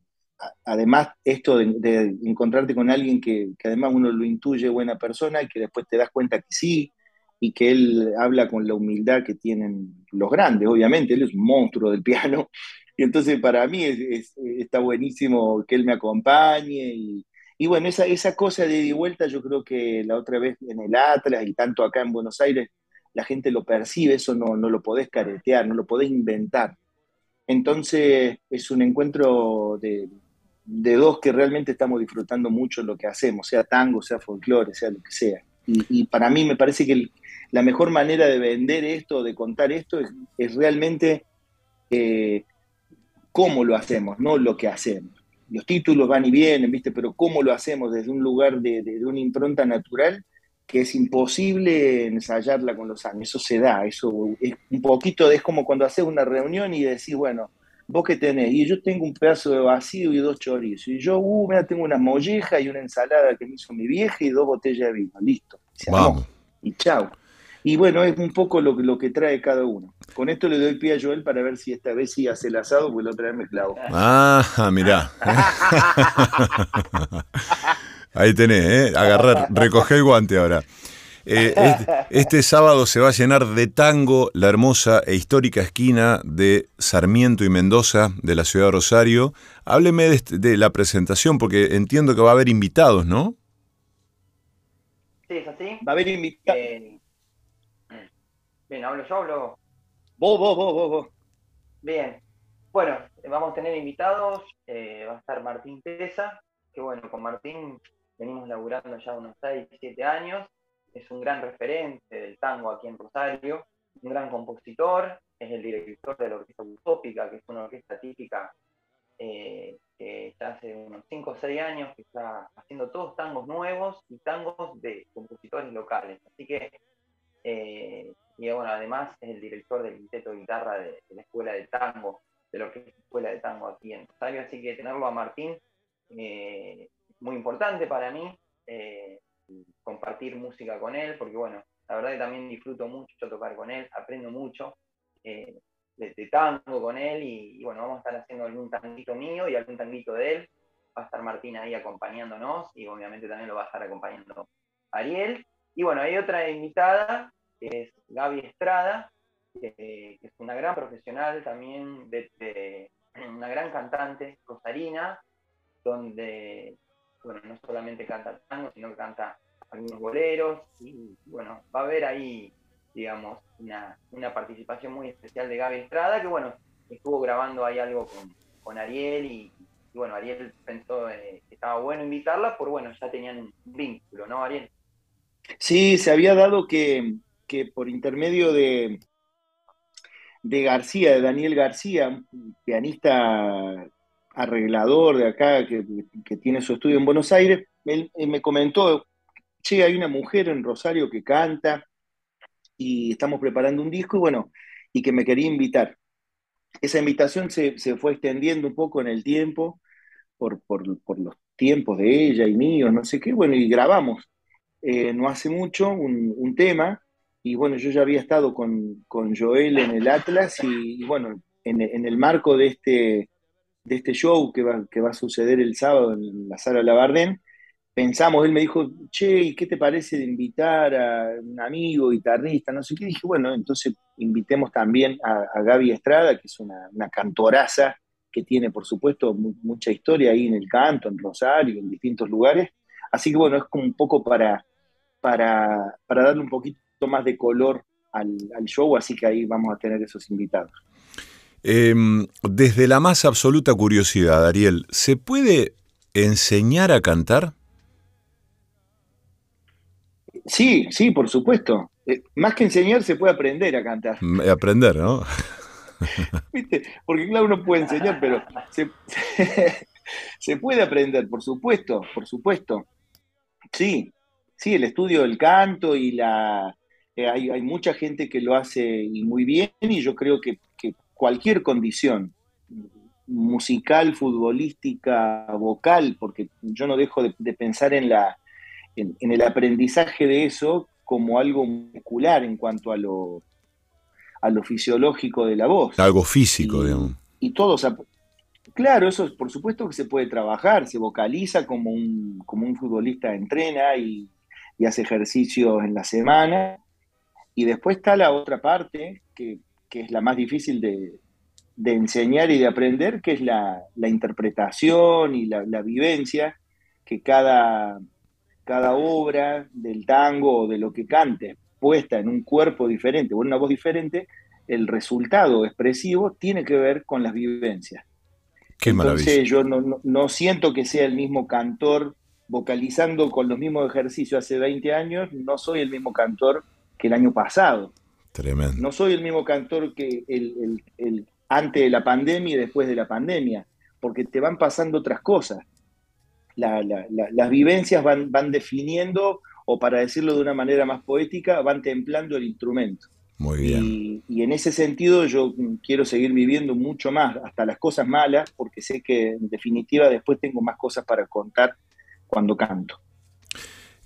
además esto de, encontrarte con alguien que, además uno lo intuye buena persona y que después te das cuenta que sí, y que él habla con la humildad que tienen los grandes, obviamente, él es un monstruo del piano, y entonces para mí está buenísimo que él me acompañe, y, y bueno, esa, esa cosa de ida y vuelta yo creo que la otra vez en el Atlas y tanto acá en Buenos Aires, la gente lo percibe, eso no, no lo podés caretear, no lo podés inventar. Entonces es un encuentro de, dos que realmente estamos disfrutando mucho lo que hacemos, sea tango, sea folclore, sea lo que sea. Y, para mí me parece que la mejor manera de vender esto, de contar esto, es, realmente eh, cómo lo hacemos, no lo que hacemos. Los títulos van y vienen, ¿viste? Pero cómo lo hacemos desde un lugar de, de una impronta natural que es imposible ensayarla con los años. Eso se da, eso es un poquito, es como cuando haces una reunión y decís, bueno, vos qué tenés, y yo tengo un pedazo de vacío y dos chorizos, y yo, uh, mira, tengo una molleja y una ensalada que me hizo mi vieja y dos botellas de vino, listo. Vamos. Y chao. Y bueno, es un poco lo, lo que trae cada uno. Con esto le doy pie a Joel para ver si esta vez sí hace el asado, porque la otra vez me clavo. Ah, mirá. Ahí tenés, ¿eh? Agarrar, recoger el guante ahora. Eh, este, sábado se va a llenar de tango la hermosa e histórica esquina de Sarmiento y Mendoza de la ciudad de Rosario. Hábleme de, este, la presentación porque entiendo que va a haber invitados, ¿no? Sí, es así. Va a haber invitados. Eh, bien, hablo yo, hablo. Vos, vos, vos, vos, vos. Bien. Bueno, vamos a tener invitados. Eh, va a estar Martín Tesa, que bueno, con Martín venimos laburando ya unos 6, 7 años, es un gran referente del tango aquí en Rosario, un gran compositor, es el director de la Orquesta Utópica, que es una orquesta típica eh, que ya hace unos 5 o 6 años que está haciendo todos tangos nuevos y tangos de compositores locales. Así que, eh, y bueno, además es el director del quinteto de guitarra de, la Escuela de Tango, de la Orquesta Escuela de Tango aquí en Rosario, así que tenerlo a Martín eh, muy importante para mí eh, compartir música con él, porque bueno, la verdad que también disfruto mucho tocar con él, aprendo mucho eh, de, tango con él y, bueno, vamos a estar haciendo algún tanguito mío y algún tanguito de él. Va a estar Martín ahí acompañándonos y obviamente también lo va a estar acompañando Ariel. Y bueno, hay otra invitada, que es Gaby Estrada, que es una gran profesional también, de, una gran cantante, Rosarina, donde, bueno, no solamente canta tango, sino que canta algunos boleros, y bueno, va a haber ahí, digamos, una, participación muy especial de Gaby Estrada, que bueno, estuvo grabando ahí algo con, Ariel y, bueno, Ariel pensó eh, que estaba bueno invitarla, por bueno, ya tenían un vínculo, ¿no, Ariel? Sí, se había dado que, que por intermedio de, de García, de Daniel García, un pianista arreglador de acá que, tiene su estudio en Buenos Aires, él, me comentó, che, hay una mujer en Rosario que canta y estamos preparando un disco y bueno, y que me quería invitar. Esa invitación se, fue extendiendo un poco en el tiempo, por, los tiempos de ella y míos, no sé qué, bueno, y grabamos eh, no hace mucho un tema y bueno, yo ya había estado con, Joel en el Atlas y, bueno, en, el marco de este, de este show que va, que va a suceder el sábado en la sala Labardén, pensamos, él me dijo, che, ¿y qué te parece de invitar a un amigo guitarrista? No sé qué. dije, bueno, entonces invitemos también a, Gaby Estrada, que es una, cantoraza que tiene, por supuesto, mucha historia ahí en el canto, en Rosario, en distintos lugares. Así que bueno, es como un poco para, para, para darle un poquito más de color al, show, así que ahí vamos a tener esos invitados. Em, desde la más absoluta curiosidad, Ariel, ¿se puede enseñar a cantar? Sí, sí, por supuesto. Eh, más que enseñar, se puede aprender a cantar. Aprender, ¿no? ¿Viste? Porque claro, uno puede enseñar, pero se, se, puede aprender, por supuesto, por supuesto. Sí, sí, el estudio del canto y la, eh, hay, mucha gente que lo hace muy bien y yo creo que, cualquier condición musical, futbolística, vocal, porque yo no dejo de, pensar en, la, en, el aprendizaje de eso como algo muscular en cuanto a lo, a lo fisiológico de la voz. Algo físico, y, digamos. Y todos, claro, eso por supuesto que se puede trabajar, se vocaliza como un, como un futbolista entrena y, y hace ejercicios en la semana, y después está la otra parte, que, es la más difícil de, enseñar y de aprender, que es la, interpretación y la, vivencia que cada, cada obra del tango o de lo que cante puesta en un cuerpo diferente o en una voz diferente, el resultado expresivo tiene que ver con las vivencias. Qué Entonces yo no, no, siento que sea el mismo cantor vocalizando con los mismos ejercicios hace 20 años, no soy el mismo cantor que el año pasado. Tremendo. No soy el mismo cantor que el, el, antes de la pandemia y después de la pandemia, porque te van pasando otras cosas. las vivencias van, van definiendo, o para decirlo de una manera más poética, van templando el instrumento. Muy bien. Y, y, en ese sentido yo quiero seguir viviendo mucho más, hasta las cosas malas, porque sé que en definitiva después tengo más cosas para contar cuando canto.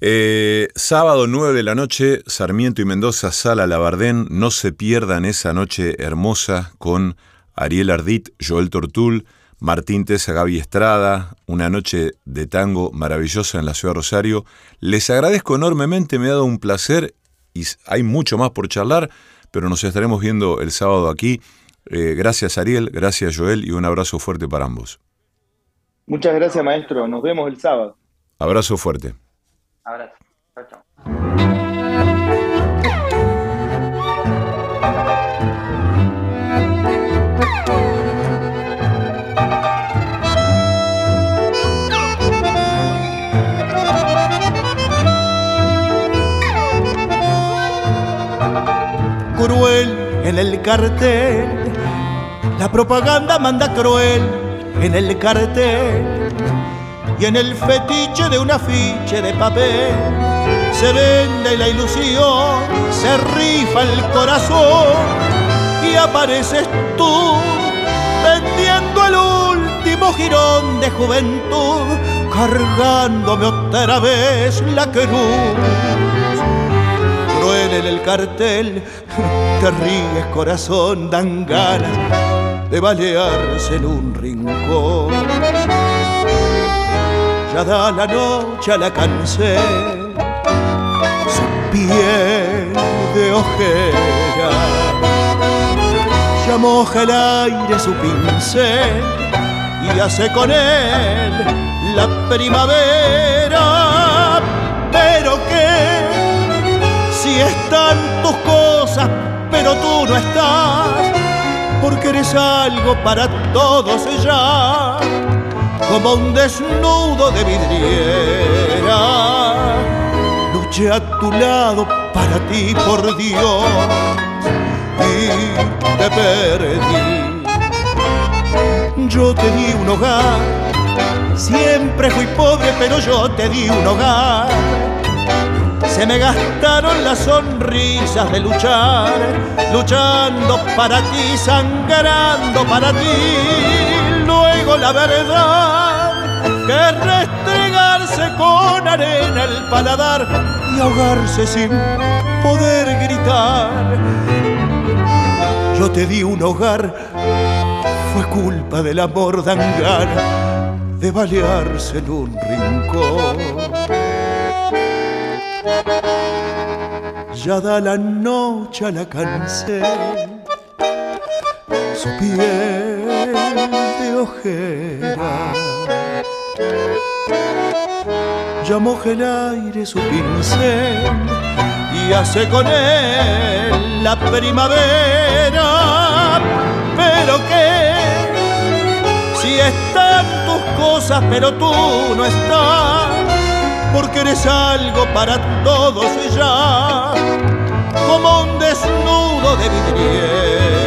Eh, sábado 9 de la noche, Sarmiento y Mendoza, Sala Labardén. No se pierdan esa noche hermosa con Ariel Ardit, Joel Tortul, Martín Tesa, Gaby Estrada. Una noche de tango maravillosa en la ciudad de Rosario. Les agradezco enormemente, me ha dado un placer y hay mucho más por charlar, pero nos estaremos viendo el sábado aquí. Eh, gracias Ariel, gracias Joel y un abrazo fuerte para ambos. Muchas gracias maestro, nos vemos el sábado. Abrazo fuerte. Abrazo. Cruel en el cartel, la propaganda manda cruel en el cartel y en el fetiche de un afiche de papel se vende la ilusión, se rifa el corazón y apareces tú vendiendo el último jirón de juventud, cargándome otra vez la cruz. Cruel en el cartel, te ríes corazón, dan ganas de balearse en un rincón ya da la noche la cansé, su piel de ojera ya moja el aire su pincel y hace con él la primavera. Pero que si están tus cosas, pero tú no estás, porque eres algo para todos ya, como un desnudo de vidriera. Luché a tu lado para ti, por Dios y te perdí. Yo te di un hogar, siempre fui pobre, pero yo te di un hogar. Se me gastaron las sonrisas de luchar, luchando para ti, sangrando para ti. La verdad, que es restregarse con arena el paladar y ahogarse sin poder gritar yo te di un hogar, fue culpa del amor dangar de balearse en un rincón. Ya da la noche a la cancel, su piel Ya el aire su pincel y hace con él la primavera. Pero que si están tus cosas, pero tú no estás, porque eres algo para todos y ya, como un desnudo de vidriera.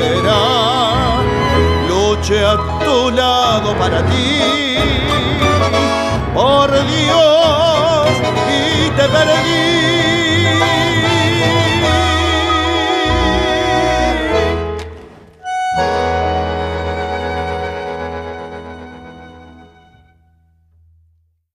Luche a tu lado para ti, por Dios, y te perdí